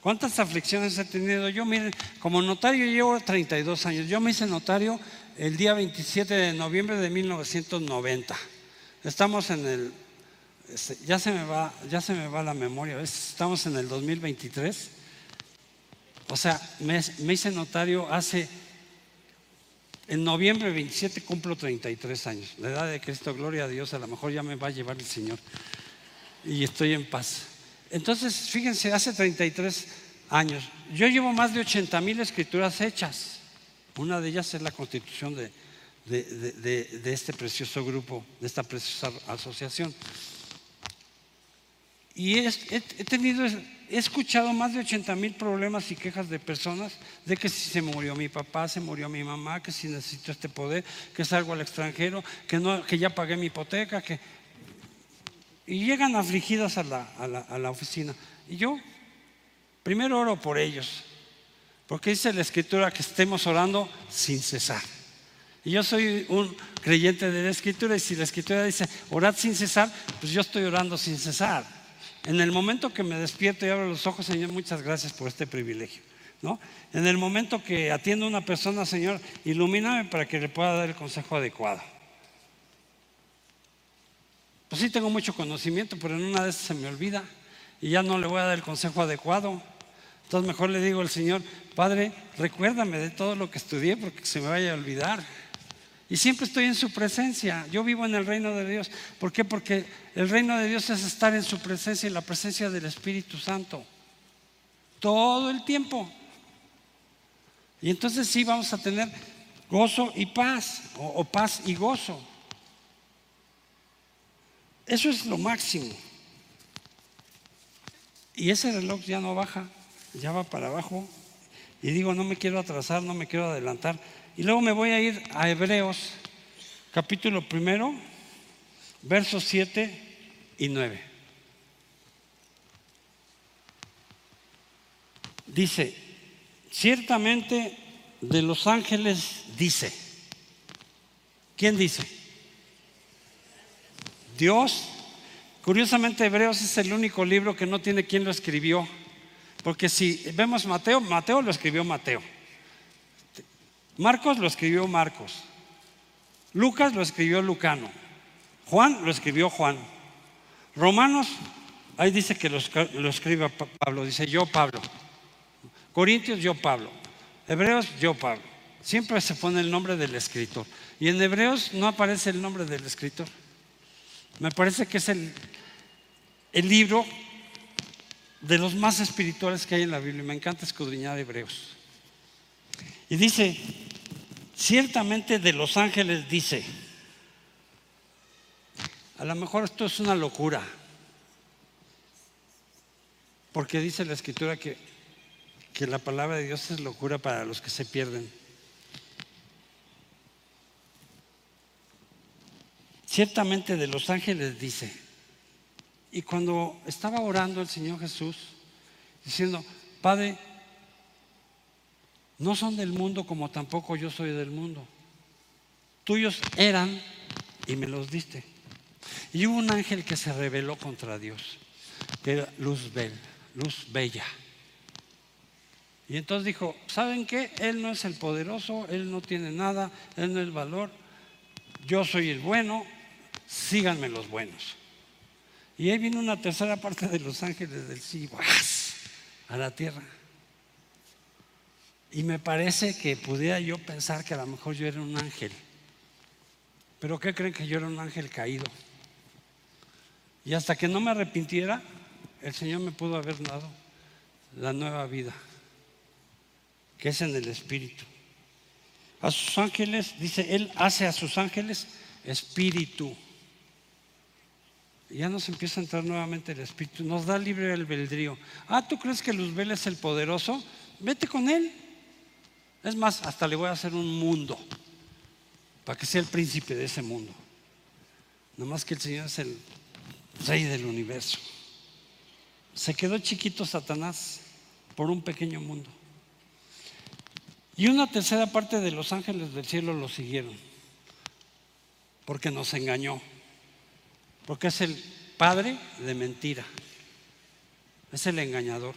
¿Cuántas aflicciones he tenido? Yo, miren, como notario llevo 32 años. Yo me hice notario el día 27 de noviembre de 1990. Estamos en el, este, ya se me va, ya se me va la memoria, estamos en el 2023. O sea, me, me hice notario hace, en noviembre 27 cumplo 33 años. La edad de Cristo, gloria a Dios, a lo mejor ya me va a llevar el Señor. Y estoy en paz. Entonces, fíjense, hace 33 años, yo llevo más de 80 mil escrituras hechas. Una de ellas es la constitución de, este precioso grupo, de esta preciosa asociación. Y he, tenido, he escuchado más de 80 mil problemas y quejas de personas de que si se murió mi papá, se murió mi mamá, que si necesito este poder, que salgo al extranjero, que, no, que ya pagué mi hipoteca, que y llegan afligidas a la, oficina. Y yo primero oro por ellos, porque dice la escritura que estemos orando sin cesar. Y yo soy un creyente de la escritura y si la escritura dice orad sin cesar, pues yo estoy orando sin cesar. En el momento que me despierto y abro los ojos, Señor, muchas gracias por este privilegio. ¿no? En el momento que atiendo a una persona, Señor, ilumíname para que le pueda dar el consejo adecuado. Pues sí tengo mucho conocimiento, pero en una vez se me olvida y ya no le voy a dar el consejo adecuado. Entonces mejor le digo al Señor, Padre, recuérdame de todo lo que estudié porque se me vaya a olvidar. Y siempre estoy en su presencia. Yo vivo en el reino de Dios. ¿Por qué? Porque el reino de Dios es estar en su presencia y la presencia del Espíritu Santo. Todo el tiempo. Y entonces sí vamos a tener gozo y paz, o, o paz y gozo. Eso es lo máximo. Y ese reloj ya no baja, ya va para abajo. Y digo, no me quiero atrasar, no me quiero adelantar. Y luego me voy a ir a Hebreos, capítulo primero, versos 7 y 9. Dice, ciertamente de los ángeles dice. ¿Quién dice? Dios. Curiosamente Hebreos es el único libro que no tiene quien lo escribió. Porque si vemos Mateo, Mateo lo escribió Mateo. Marcos lo escribió Marcos. Lucas lo escribió Lucano. Juan lo escribió Juan. Romanos, ahí dice que lo, escribe Pablo, dice yo Pablo. Corintios, yo Pablo. Hebreos, yo Pablo. Siempre se pone el nombre del escritor. Y en Hebreos no aparece el nombre del escritor. Me parece que es el, libro de los más espirituales que hay en la Biblia. Me encanta escudriñar Hebreos. Y dice, ciertamente de los ángeles dice, a lo mejor esto es una locura, porque dice la escritura que, que la palabra de Dios es locura para los que se pierden. Ciertamente de los ángeles dice, y cuando estaba orando el Señor Jesús, diciendo, Padre, no son del mundo como tampoco yo soy del mundo. Tuyos eran y me los diste. Y hubo un ángel que se rebeló contra Dios, que era luz, luz bella. Y entonces dijo, ¿saben qué? Él no es el poderoso, él no tiene nada, él no es valor. Yo soy el bueno, síganme los buenos. Y ahí viene una tercera parte de los ángeles del cielo a la tierra. Y me parece que pudiera yo pensar que a lo mejor yo era un ángel. Pero ¿qué creen que yo era un ángel caído? Y hasta que no me arrepintiera, el Señor me pudo haber dado la nueva vida, que es en el Espíritu. A sus ángeles, dice, Él hace a sus ángeles espíritu ya nos empieza a entrar nuevamente el Espíritu, nos da libre albedrío. Ah, ¿tú crees que Luzbel es el poderoso? Vete con él. Es más, hasta le voy a hacer un mundo para que sea el príncipe de ese mundo. más que el Señor es el rey del universo. Se quedó chiquito Satanás por un pequeño mundo. Y una tercera parte de los ángeles del cielo lo siguieron, porque nos engañó porque es el padre de mentira, es el engañador.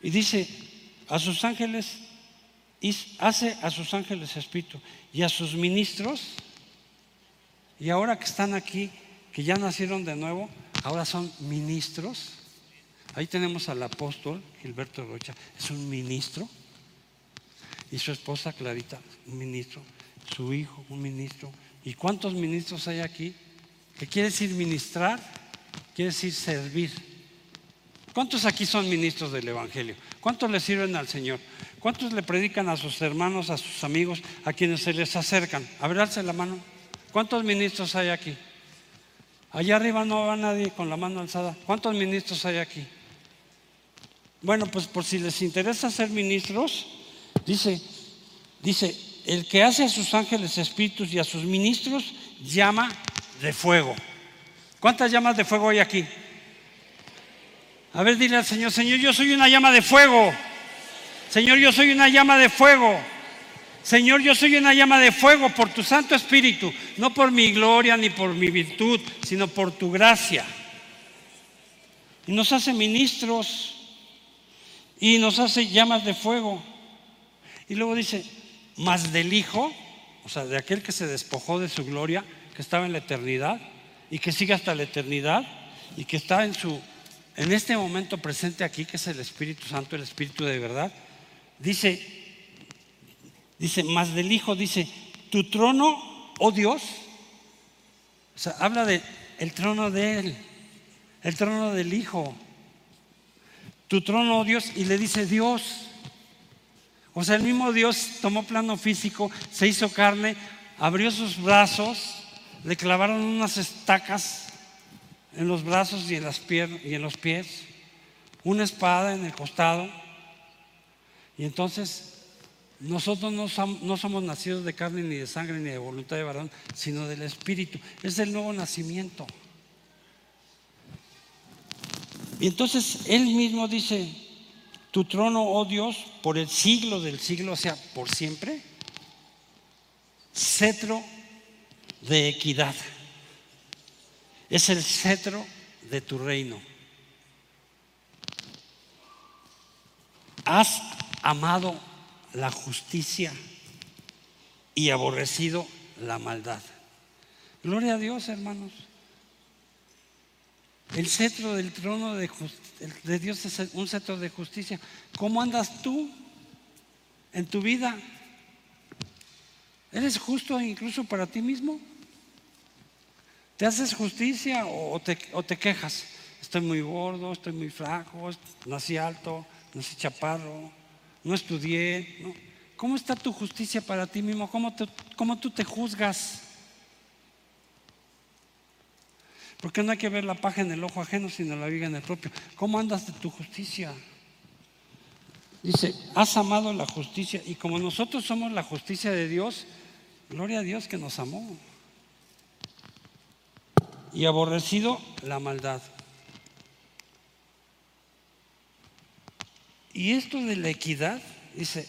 Y dice, a sus ángeles, hace a sus ángeles espíritu y a sus ministros, y ahora que están aquí, que ya nacieron de nuevo, ahora son ministros. Ahí tenemos al apóstol Gilberto Rocha, es un ministro, y su esposa Clarita, un ministro, su hijo, un ministro, ¿Y cuántos ministros hay aquí? ¿Qué quiere decir ministrar? Quiere decir servir. ¿Cuántos aquí son ministros del Evangelio? ¿Cuántos le sirven al Señor? ¿Cuántos le predican a sus hermanos, a sus amigos, a quienes se les acercan? A la mano. ¿Cuántos ministros hay aquí? Allá arriba no va nadie con la mano alzada. ¿Cuántos ministros hay aquí? Bueno, pues por si les interesa ser ministros, dice, dice, el que hace a sus ángeles espíritus y a sus ministros llama de fuego. ¿Cuántas llamas de fuego hay aquí? A ver, dile al Señor, Señor, yo soy una llama de fuego. Señor, yo soy una llama de fuego. Señor, yo soy una llama de fuego por tu Santo Espíritu, no por mi gloria ni por mi virtud, sino por tu gracia. Y nos hace ministros y nos hace llamas de fuego. Y luego dice, más del Hijo, o sea, de aquel que se despojó de su gloria, que estaba en la eternidad y que sigue hasta la eternidad y que está en su en este momento presente aquí, que es el Espíritu Santo, el Espíritu de verdad, dice, dice, más del Hijo, dice, tu trono, oh Dios, o sea, habla de el trono de Él, el trono del Hijo, tu trono, oh Dios, y le dice Dios. O sea, el mismo Dios tomó plano físico, se hizo carne, abrió sus brazos, le clavaron unas estacas en los brazos y en, las y en los pies, una espada en el costado. Y entonces nosotros no, no, somos nacidos de carne ni de sangre ni de voluntad de varón, sino del Espíritu. Es el nuevo nacimiento. Y entonces él mismo dice, tu trono, oh Dios, por el siglo del siglo, o sea, por siempre, cetro de equidad es el cetro de tu reino. Has amado la justicia y aborrecido la maldad. Gloria a Dios, hermanos. El cetro del trono de, de, Dios es un cetro de justicia. ¿Cómo andas tú en tu vida? ¿Eres justo incluso para ti mismo? ¿Te haces justicia o te, quejas? Estoy muy gordo, estoy muy flaco, nací alto, nací chaparro, no estudié. ¿Cómo está tu justicia para ti mismo? ¿Cómo, ¿Cómo tú te juzgas? Porque no hay que ver la paja en el ojo ajeno, sino la viga en el propio. ¿Cómo andas de tu justicia? Dice, has amado la justicia y como nosotros somos la justicia de Dios, gloria a Dios que nos amó y aborrecido la maldad. Y esto de la equidad, dice,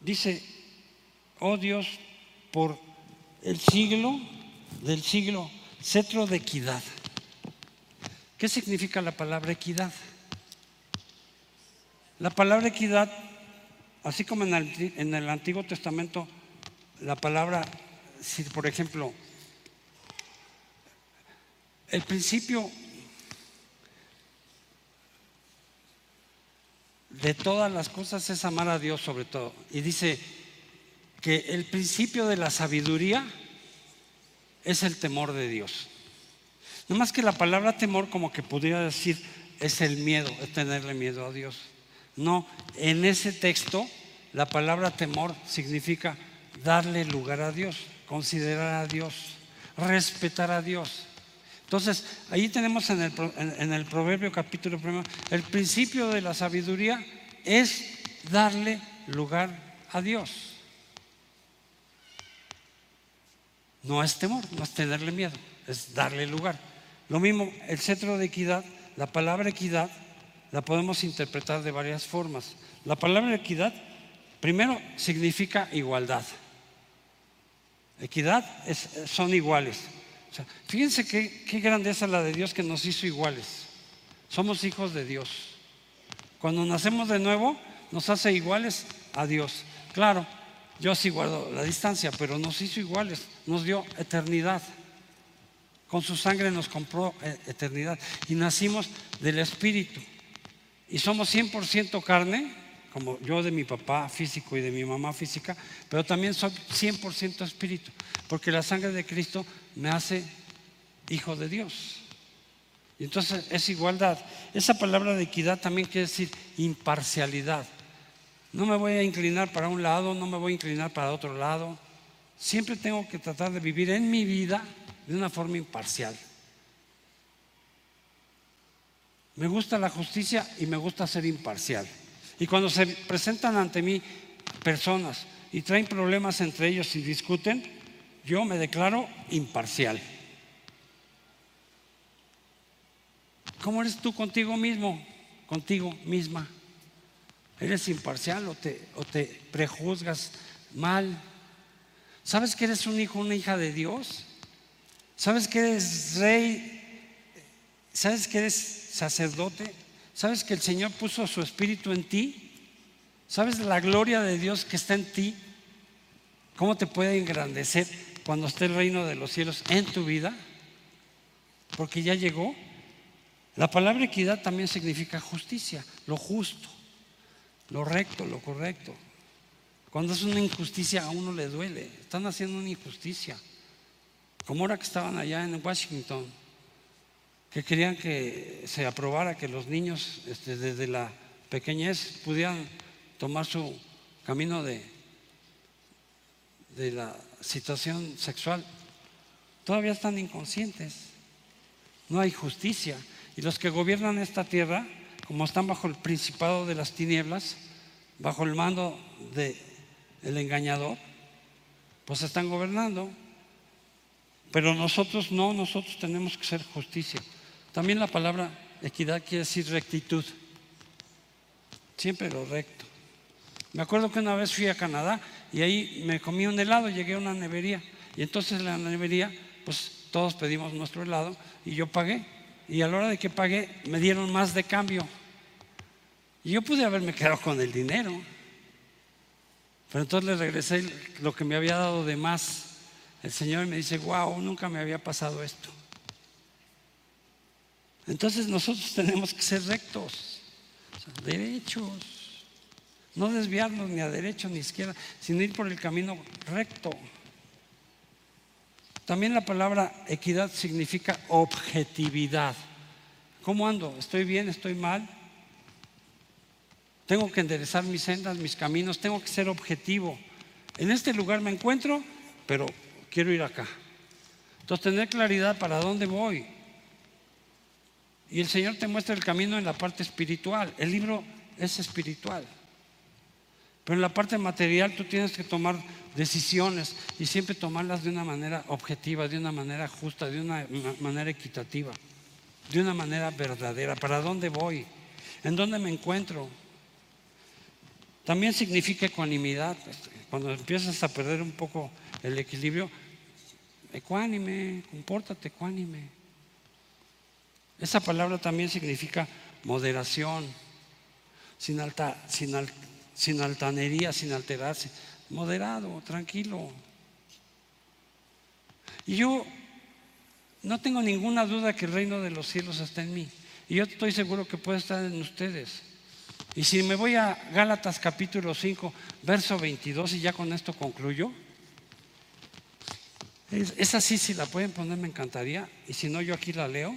dice, oh Dios, por el siglo del siglo, cetro de equidad. ¿Qué significa la palabra equidad? La palabra equidad, así como en el, en el Antiguo Testamento, la palabra, si por ejemplo, el principio de todas las cosas es amar a Dios sobre todo. Y dice que el principio de la sabiduría es el temor de Dios. No más que la palabra temor como que pudiera decir es el miedo, es tenerle miedo a Dios. No, en ese texto la palabra temor significa darle lugar a Dios, considerar a Dios, respetar a Dios. Entonces, ahí tenemos en el, proverbio capítulo primero, el principio de la sabiduría es darle lugar a Dios. No es temor, no es tenerle miedo, es darle lugar. Lo mismo, el cetro de equidad, la palabra equidad la podemos interpretar de varias formas. La palabra equidad, primero, significa igualdad. Equidad son iguales fíjense qué, qué grandeza la de Dios que nos hizo iguales. Somos hijos de Dios. Cuando nacemos de nuevo, nos hace iguales a Dios. Claro, yo sí guardo la distancia, pero nos hizo iguales, nos dio eternidad. Con su sangre nos compró eh, eternidad. Y nacimos del Espíritu. Y somos 100% carne, como yo de mi papá físico y de mi mamá física, pero también soy 100% espíritu, porque la sangre de Cristo me hace hijo de Dios. Y entonces es igualdad. Esa palabra de equidad también quiere decir imparcialidad. No me voy a inclinar para un lado, no me voy a inclinar para otro lado. Siempre tengo que tratar de vivir en mi vida de una forma imparcial. Me gusta la justicia y me gusta ser imparcial. Y cuando se presentan ante mí personas y traen problemas entre ellos y discuten, yo me declaro imparcial. ¿Cómo eres tú contigo mismo? Contigo misma. Eres imparcial o te, o te prejuzgas mal. ¿Sabes que eres un hijo, una hija de Dios? ¿Sabes que eres rey? ¿Sabes que eres sacerdote? ¿Sabes que el Señor puso su espíritu en ti? ¿Sabes la gloria de Dios que está en ti? ¿Cómo te puede engrandecer cuando esté el reino de los cielos en tu vida? Porque ya llegó. La palabra equidad también significa justicia, lo justo, lo recto, lo correcto. Cuando es una injusticia a uno le duele. Están haciendo una injusticia. Como ahora que estaban allá en Washington, que querían que se aprobara que los niños este, desde la pequeñez pudieran tomar su camino de, de la situación sexual. Todavía están inconscientes. No hay justicia. Y los que gobiernan esta tierra, como están bajo el principado de las tinieblas, bajo el mando del el engañador, pues están gobernando. Pero nosotros no, nosotros tenemos que ser justicia. También la palabra equidad quiere decir rectitud. Siempre lo recto. Me acuerdo que una vez fui a Canadá y ahí me comí un helado, llegué a una nevería. Y entonces en la nevería, pues todos pedimos nuestro helado y yo pagué. Y a la hora de que pagué, me dieron más de cambio. Y yo pude haberme quedado con el dinero. Pero entonces le regresé lo que me había dado de más. El Señor me dice, wow, nunca me había pasado esto. Entonces nosotros tenemos que ser rectos, derechos, no desviarnos ni a derecha ni a izquierda, sino ir por el camino recto. También la palabra equidad significa objetividad. ¿Cómo ando? ¿Estoy bien? ¿Estoy mal? Tengo que enderezar mis sendas, mis caminos, tengo que ser objetivo. En este lugar me encuentro, pero quiero ir acá. Entonces, tener claridad para dónde voy. Y el Señor te muestra el camino en la parte espiritual. El libro es espiritual. Pero en la parte material tú tienes que tomar decisiones y siempre tomarlas de una manera objetiva, de una manera justa, de una manera equitativa, de una manera verdadera. ¿Para dónde voy? ¿En dónde me encuentro? También significa ecuanimidad. Cuando empiezas a perder un poco el equilibrio, ecuánime, compórtate ecuánime. Esa palabra también significa moderación, sin, alta, sin, sin altanería, sin alterarse, moderado, tranquilo. Y yo no tengo ninguna duda que el reino de los cielos está en mí. Y yo estoy seguro que puede estar en ustedes. Y si me voy a Gálatas capítulo 5, verso 22, y ya con esto concluyo. Esa sí, si la pueden poner, me encantaría. Y si no, yo aquí la leo.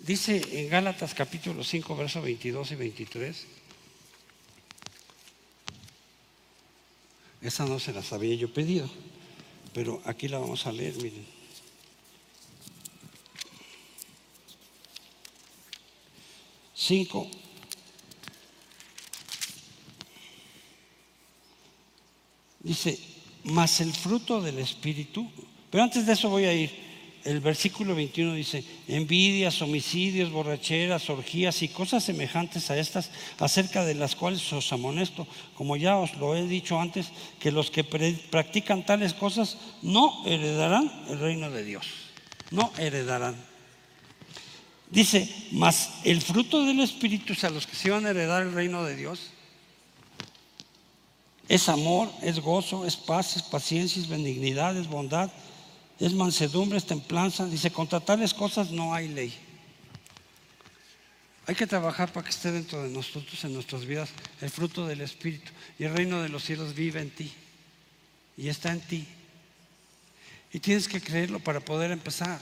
Dice en Gálatas capítulo 5, versos 22 y 23. Esa no se las había yo pedido, pero aquí la vamos a leer, miren. Cinco. Dice, más el fruto del Espíritu. Pero antes de eso voy a ir el versículo 21 dice, envidias, homicidios, borracheras, orgías y cosas semejantes a estas, acerca de las cuales os amonesto, como ya os lo he dicho antes, que los que practican tales cosas no heredarán el reino de Dios, no heredarán. Dice, mas el fruto del Espíritu, o sea, los que se van a heredar el reino de Dios, es amor, es gozo, es paz, es paciencia, es benignidad, es bondad es mansedumbre, es templanza. Dice, contra tales cosas no hay ley. Hay que trabajar para que esté dentro de nosotros, en nuestras vidas, el fruto del Espíritu. Y el reino de los cielos vive en ti. Y está en ti. Y tienes que creerlo para poder empezar.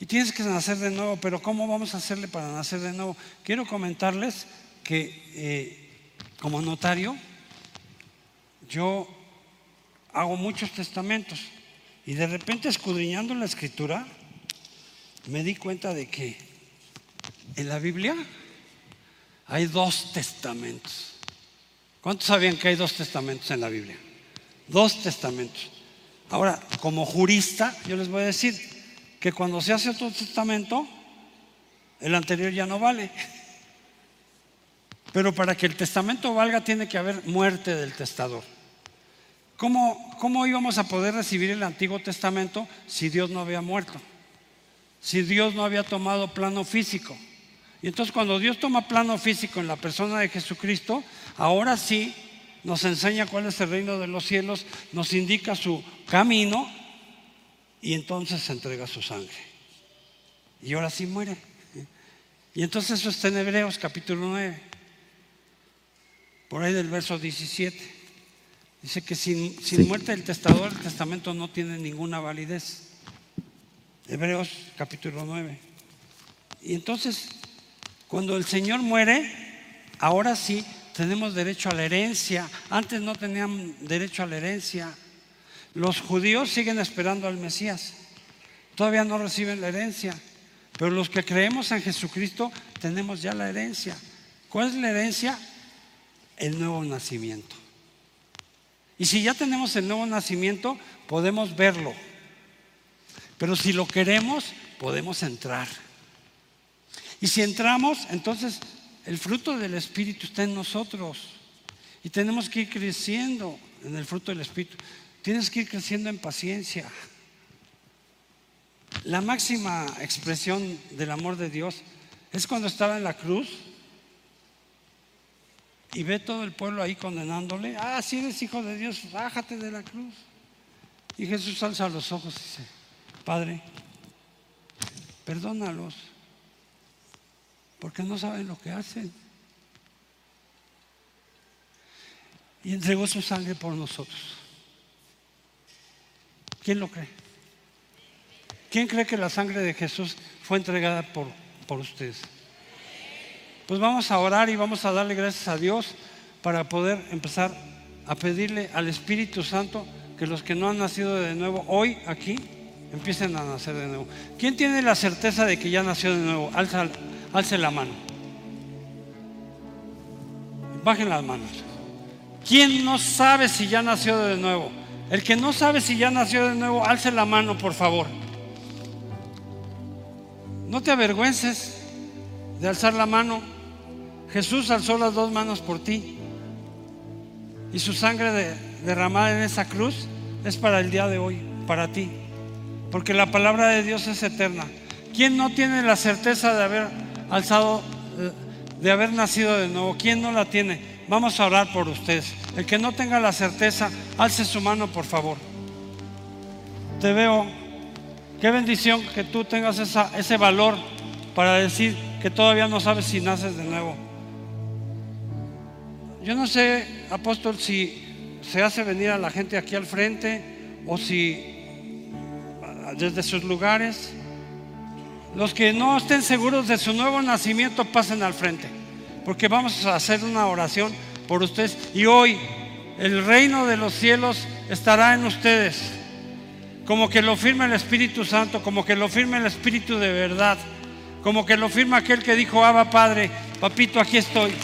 Y tienes que nacer de nuevo, pero ¿cómo vamos a hacerle para nacer de nuevo? Quiero comentarles que eh, como notario yo hago muchos testamentos. Y de repente escudriñando la escritura, me di cuenta de que en la Biblia hay dos testamentos. ¿Cuántos sabían que hay dos testamentos en la Biblia? Dos testamentos. Ahora, como jurista, yo les voy a decir que cuando se hace otro testamento, el anterior ya no vale. Pero para que el testamento valga tiene que haber muerte del testador. ¿Cómo, ¿Cómo íbamos a poder recibir el Antiguo Testamento si Dios no había muerto? Si Dios no había tomado plano físico. Y entonces cuando Dios toma plano físico en la persona de Jesucristo, ahora sí nos enseña cuál es el reino de los cielos, nos indica su camino y entonces se entrega su sangre. Y ahora sí muere. Y entonces eso está en Hebreos capítulo 9, por ahí del verso 17. Dice que sin, muerte del testador el testamento no tiene ninguna validez. Hebreos capítulo 9. Y entonces, cuando el Señor muere, ahora sí tenemos derecho a la herencia. Antes no tenían derecho a la herencia. Los judíos siguen esperando al Mesías. Todavía no reciben la herencia. Pero los que creemos en Jesucristo tenemos ya la herencia. ¿Cuál es la herencia? El nuevo nacimiento. Y si ya tenemos el nuevo nacimiento, podemos verlo. Pero si lo queremos, podemos entrar. Y si entramos, entonces el fruto del Espíritu está en nosotros. Y tenemos que ir creciendo en el fruto del Espíritu. Tienes que ir creciendo en paciencia. La máxima expresión del amor de Dios es cuando estaba en la cruz y ve todo el pueblo ahí condenándole. Ah, si eres hijo de Dios, bájate de la cruz. Y Jesús alza los ojos y dice, Padre, perdónalos porque no saben lo que hacen. Y entregó su sangre por nosotros. ¿Quién lo cree? ¿Quién cree que la sangre de Jesús fue entregada por, por ustedes? Pues vamos a orar y vamos a darle gracias a Dios para poder empezar a pedirle al Espíritu Santo que los que no han nacido de nuevo hoy aquí empiecen a nacer de nuevo. ¿Quién tiene la certeza de que ya nació de nuevo? Alza, alce la mano. Bajen las manos. ¿Quién no sabe si ya nació de nuevo? El que no sabe si ya nació de nuevo, alce la mano, por favor. No te avergüences de alzar la mano. Jesús alzó las dos manos por ti. Y su sangre derramada en esa cruz es para el día de hoy, para ti. Porque la palabra de Dios es eterna. ¿Quién no tiene la certeza de haber alzado, de haber nacido de nuevo? ¿Quién no la tiene? Vamos a orar por ustedes. El que no tenga la certeza, alce su mano, por favor. Te veo. Qué bendición que tú tengas ese valor para decir que todavía no sabes si naces de nuevo. Yo no sé, apóstol, si se hace venir a la gente aquí al frente o si desde sus lugares los que no estén seguros de su nuevo nacimiento pasen al frente, porque vamos a hacer una oración por ustedes. Y hoy el reino de los cielos estará en ustedes, como que lo firma el Espíritu Santo, como que lo firma el Espíritu de verdad, como que lo firma aquel que dijo, Abba Padre, papito, aquí estoy.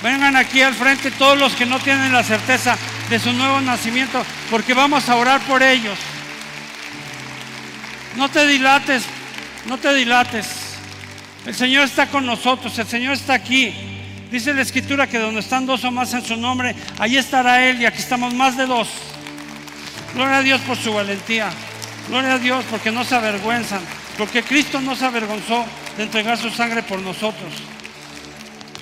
Vengan aquí al frente todos los que no tienen la certeza de su nuevo nacimiento, porque vamos a orar por ellos. No te dilates, no te dilates. El Señor está con nosotros, el Señor está aquí. Dice la Escritura que donde están dos o más en su nombre, allí estará Él y aquí estamos más de dos. Gloria a Dios por su valentía. Gloria a Dios porque no se avergüenzan. Porque Cristo no se avergonzó de entregar su sangre por nosotros.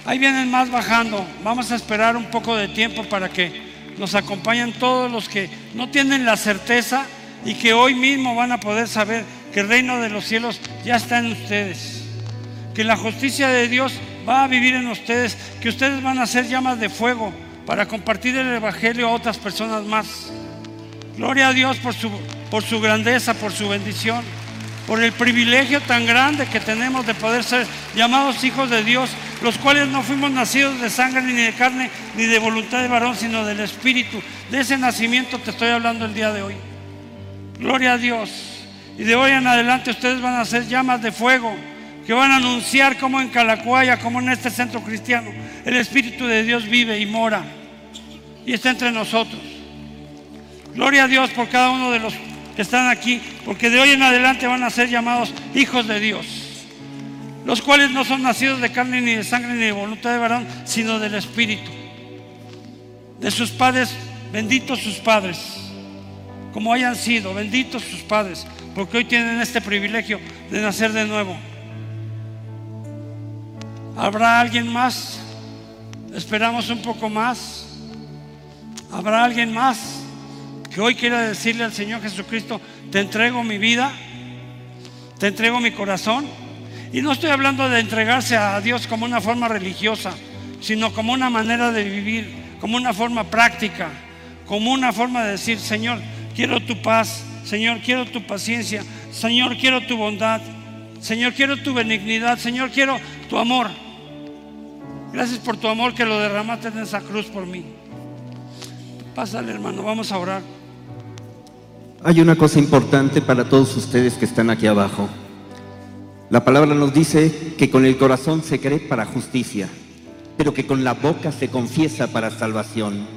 Ahí vienen más bajando. Vamos a esperar un poco de tiempo para que nos acompañen todos los que no tienen la certeza y que hoy mismo van a poder saber que el reino de los cielos ya está en ustedes, que la justicia de Dios va a vivir en ustedes, que ustedes van a ser llamas de fuego para compartir el Evangelio a otras personas más. Gloria a Dios por su, por su grandeza, por su bendición, por el privilegio tan grande que tenemos de poder ser llamados hijos de Dios, los cuales no fuimos nacidos de sangre ni de carne ni de voluntad de varón, sino del Espíritu. De ese nacimiento te estoy hablando el día de hoy. Gloria a Dios. Y de hoy en adelante ustedes van a ser llamas de fuego que van a anunciar como en Calacuaya, como en este centro cristiano, el Espíritu de Dios vive y mora y está entre nosotros. Gloria a Dios por cada uno de los que están aquí, porque de hoy en adelante van a ser llamados hijos de Dios. los cuales no son nacidos de carne ni de sangre ni de voluntad de varón, sino del Espíritu. De sus padres, benditos sus padres, como hayan sido, benditos sus padres, porque hoy tienen este privilegio de nacer de nuevo. ¿Habrá alguien más? Esperamos un poco más. ¿Habrá alguien más que hoy quiera decirle al Señor Jesucristo, te entrego mi vida, te entrego mi corazón? Y no estoy hablando de entregarse a Dios como una forma religiosa, sino como una manera de vivir, como una forma práctica, como una forma de decir, Señor, quiero tu paz, Señor, quiero tu paciencia, Señor, quiero tu bondad, Señor, quiero tu benignidad, Señor, quiero tu amor. Gracias por tu amor que lo derramaste en esa cruz por mí. Pásale, hermano, vamos a orar. Hay una cosa importante para todos ustedes que están aquí abajo. La palabra nos dice que con el corazón se cree para justicia, pero que con la boca se confiesa para salvación.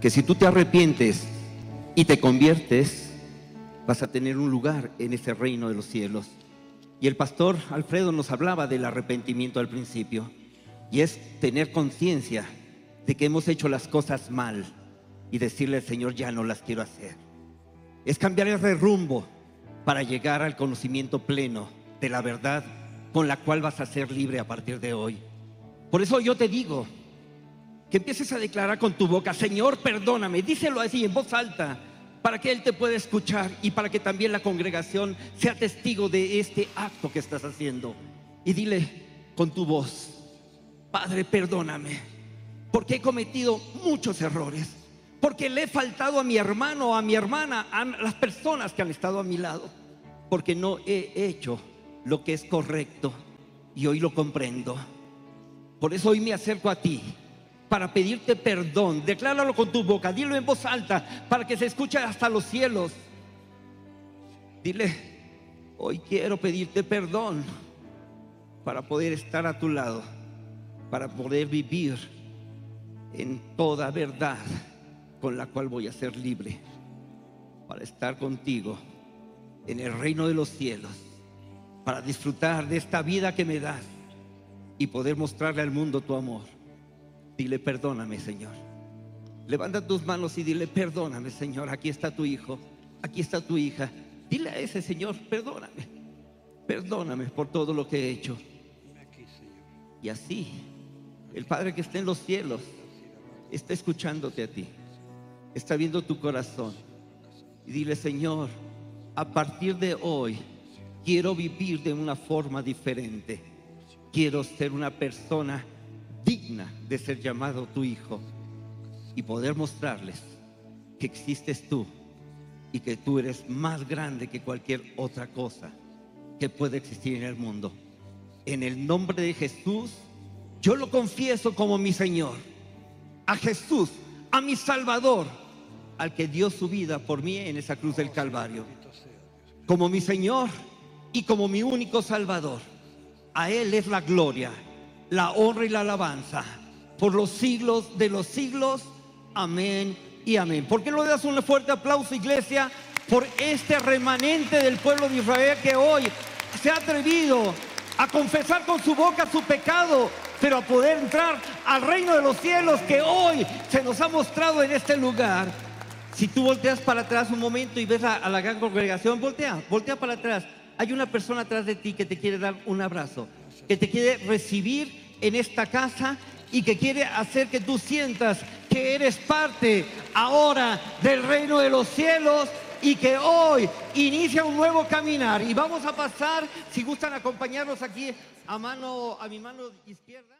Que si tú te arrepientes y te conviertes, vas a tener un lugar en ese reino de los cielos. Y el pastor Alfredo nos hablaba del arrepentimiento al principio, y es tener conciencia de que hemos hecho las cosas mal y decirle al Señor, ya no las quiero hacer. Es cambiar el rumbo para llegar al conocimiento pleno de la verdad con la cual vas a ser libre a partir de hoy. Por eso yo te digo que empieces a declarar con tu boca, Señor, perdóname, díselo así en voz alta, para que Él te pueda escuchar y para que también la congregación sea testigo de este acto que estás haciendo. Y dile con tu voz, Padre, perdóname, porque he cometido muchos errores porque le he faltado a mi hermano a mi hermana, a las personas que han estado a mi lado, porque no he hecho lo que es correcto y hoy lo comprendo. Por eso hoy me acerco a ti para pedirte perdón. Decláralo con tu boca, dilo en voz alta para que se escuche hasta los cielos. Dile, hoy quiero pedirte perdón para poder estar a tu lado, para poder vivir en toda verdad con la cual voy a ser libre para estar contigo en el reino de los cielos, para disfrutar de esta vida que me das y poder mostrarle al mundo tu amor. Dile, perdóname, Señor. Levanta tus manos y dile, perdóname, Señor. Aquí está tu hijo, aquí está tu hija. Dile a ese Señor, perdóname. Perdóname por todo lo que he hecho. Y así, el Padre que está en los cielos está escuchándote a ti está viendo tu corazón. Y dile, Señor, a partir de hoy quiero vivir de una forma diferente. Quiero ser una persona digna de ser llamado tu hijo y poder mostrarles que existes tú y que tú eres más grande que cualquier otra cosa que puede existir en el mundo. En el nombre de Jesús, yo lo confieso como mi Señor. A Jesús, a mi Salvador al que dio su vida por mí en esa cruz del Calvario, como mi Señor y como mi único Salvador. A Él es la gloria, la honra y la alabanza por los siglos de los siglos. Amén y amén. ¿Por qué no le das un fuerte aplauso, iglesia, por este remanente del pueblo de Israel que hoy se ha atrevido a confesar con su boca su pecado, pero a poder entrar al reino de los cielos que hoy se nos ha mostrado en este lugar? Si tú volteas para atrás un momento y ves a, la gran congregación, voltea, voltea para atrás. Hay una persona atrás de ti que te quiere dar un abrazo, que te quiere recibir en esta casa y que quiere hacer que tú sientas que eres parte ahora del reino de los cielos y que hoy inicia un nuevo caminar. Y vamos a pasar, si gustan acompañarnos aquí a mano, a mi mano izquierda.